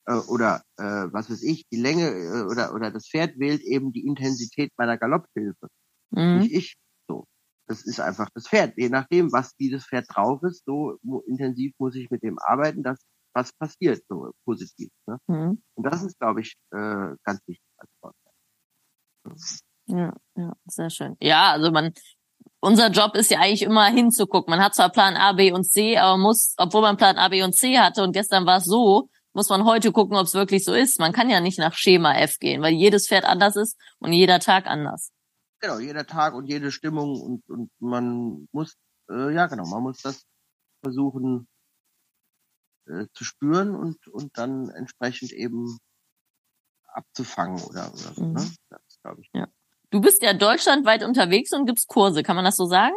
Äh, oder äh, was weiß ich, die Länge äh, oder oder das Pferd wählt eben die Intensität meiner Galopphilfe, mhm. nicht ich. So, das ist einfach das Pferd. Je nachdem, was dieses Pferd drauf ist, so intensiv muss ich mit dem arbeiten, dass was passiert, so positiv. Ne? Mhm. Und das ist, glaube ich, äh, ganz wichtig als Sport. Ja, ja, sehr schön. Ja, also man, unser Job ist ja eigentlich immer hinzugucken. Man hat zwar Plan A, B und C, aber muss, obwohl man Plan A, B und C hatte und gestern war es so, muss man heute gucken, ob es wirklich so ist. Man kann ja nicht nach Schema F gehen, weil jedes Pferd anders ist und jeder Tag anders. Genau, jeder Tag und jede Stimmung und, und man muss, äh, ja genau, man muss das versuchen äh, zu spüren und, und dann entsprechend eben abzufangen oder, oder so. Ne? Mhm. Ne? Das glaube ich. Ja. Du bist ja deutschlandweit unterwegs und gibst Kurse, kann man das so sagen?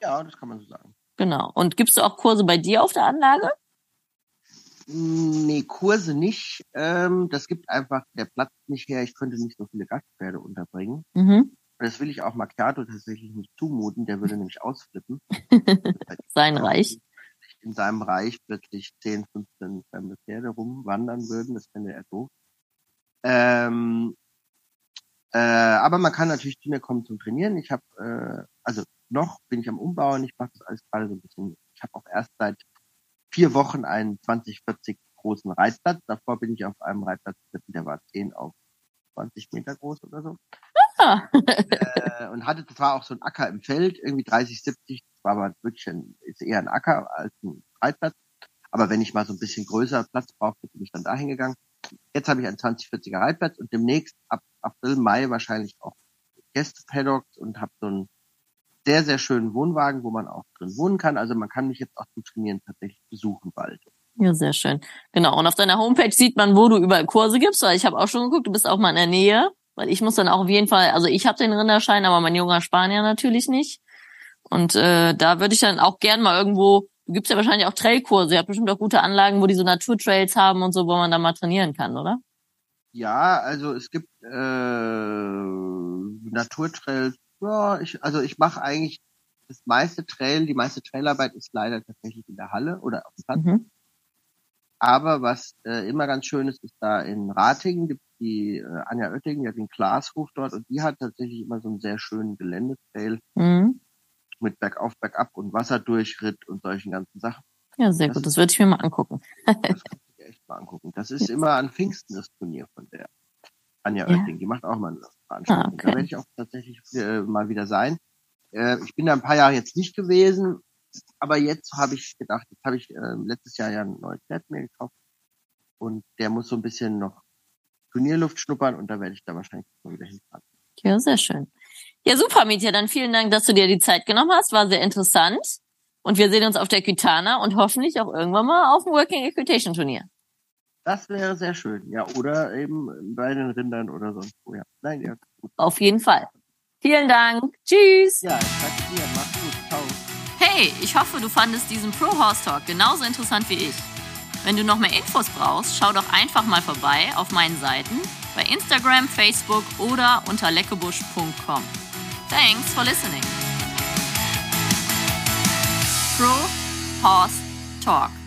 Ja, das kann man so sagen. Genau. Und gibst du auch Kurse bei dir auf der Anlage? Nee, Kurse nicht. Ähm, das gibt einfach der Platz nicht her. Ich könnte nicht so viele Gastpferde unterbringen. Mhm. Das will ich auch Macchiato tatsächlich nicht zumuten. Der würde nämlich ausflippen. Sein Reich. In seinem Reich plötzlich 10, 15 fremde Pferde rumwandern würden. Das fände er doof. Ähm, äh, aber man kann natürlich zu mir kommen zum Trainieren. Ich habe, äh, also noch bin ich am Umbauen. Ich mache das alles gerade so ein bisschen. Ich habe auch erst seit vier Wochen einen 2040 großen Reitplatz. Davor bin ich auf einem Reitplatz, der war 10 auf 20 Meter groß oder so. Ah. äh, und hatte zwar auch so ein Acker im Feld, irgendwie 30, 70, das war aber wirklich ein, ist eher ein Acker als ein Reitplatz. Aber wenn ich mal so ein bisschen größer Platz brauchte, bin ich dann dahin gegangen. Jetzt habe ich einen 2040er Reitplatz und demnächst ab April, Mai wahrscheinlich auch Gäste-Paddocks und habe so einen sehr, sehr schönen Wohnwagen, wo man auch drin wohnen kann. Also man kann mich jetzt auch zum Trainieren tatsächlich besuchen bald. Ja, sehr schön. Genau. Und auf deiner Homepage sieht man, wo du überall Kurse gibst, weil ich habe auch schon geguckt, du bist auch mal in der Nähe. Weil ich muss dann auch auf jeden Fall, also ich habe den Rinderschein, aber mein junger Spanier natürlich nicht. Und äh, da würde ich dann auch gern mal irgendwo, gibst ja wahrscheinlich auch Trailkurse, ihr habt bestimmt auch gute Anlagen, wo die so Naturtrails haben und so, wo man da mal trainieren kann, oder? Ja, also es gibt äh, Naturtrails. Ja, ich, also ich mache eigentlich das meiste Trail, die meiste Trailarbeit ist leider tatsächlich in der Halle oder auf dem Platz. Mhm. Aber was äh, immer ganz schön ist, ist da in Ratingen gibt die äh, Anja Oettingen, die hat den Glashof dort und die hat tatsächlich immer so einen sehr schönen Geländetrail mhm. Mit Bergauf, Bergab und Wasserdurchritt und solchen ganzen Sachen. Ja, sehr das gut. Das würde ich mir mal angucken. das echt mal angucken. Das ist immer an Pfingsten das Turnier von der Anja ja. Oetting. Die macht auch mal eine Veranstaltung. Ah, okay. Da werde ich auch tatsächlich äh, mal wieder sein. Äh, ich bin da ein paar Jahre jetzt nicht gewesen, aber jetzt habe ich gedacht, jetzt habe ich äh, letztes Jahr ja ein neues Pferd mir gekauft und der muss so ein bisschen noch Turnierluft schnuppern und da werde ich da wahrscheinlich mal wieder hinfahren. Ja, sehr schön. Ja, super, Mietja. Dann vielen Dank, dass du dir die Zeit genommen hast. War sehr interessant. Und wir sehen uns auf der Kitana und hoffentlich auch irgendwann mal auf dem Working Equitation Turnier. Das wäre sehr schön, ja. Oder eben bei den Rindern oder sonst wo, ja. Nein, ja. Gut. Auf jeden Fall. Vielen Dank. Tschüss. Ja, ich danke dir. Mach's gut. Ciao. Hey, ich hoffe, du fandest diesen Pro Horse Talk genauso interessant wie ich. Wenn du noch mehr Infos brauchst, schau doch einfach mal vorbei auf meinen Seiten bei Instagram, Facebook oder unter leckebusch.com. Thanks for listening. Pro Horse Talk.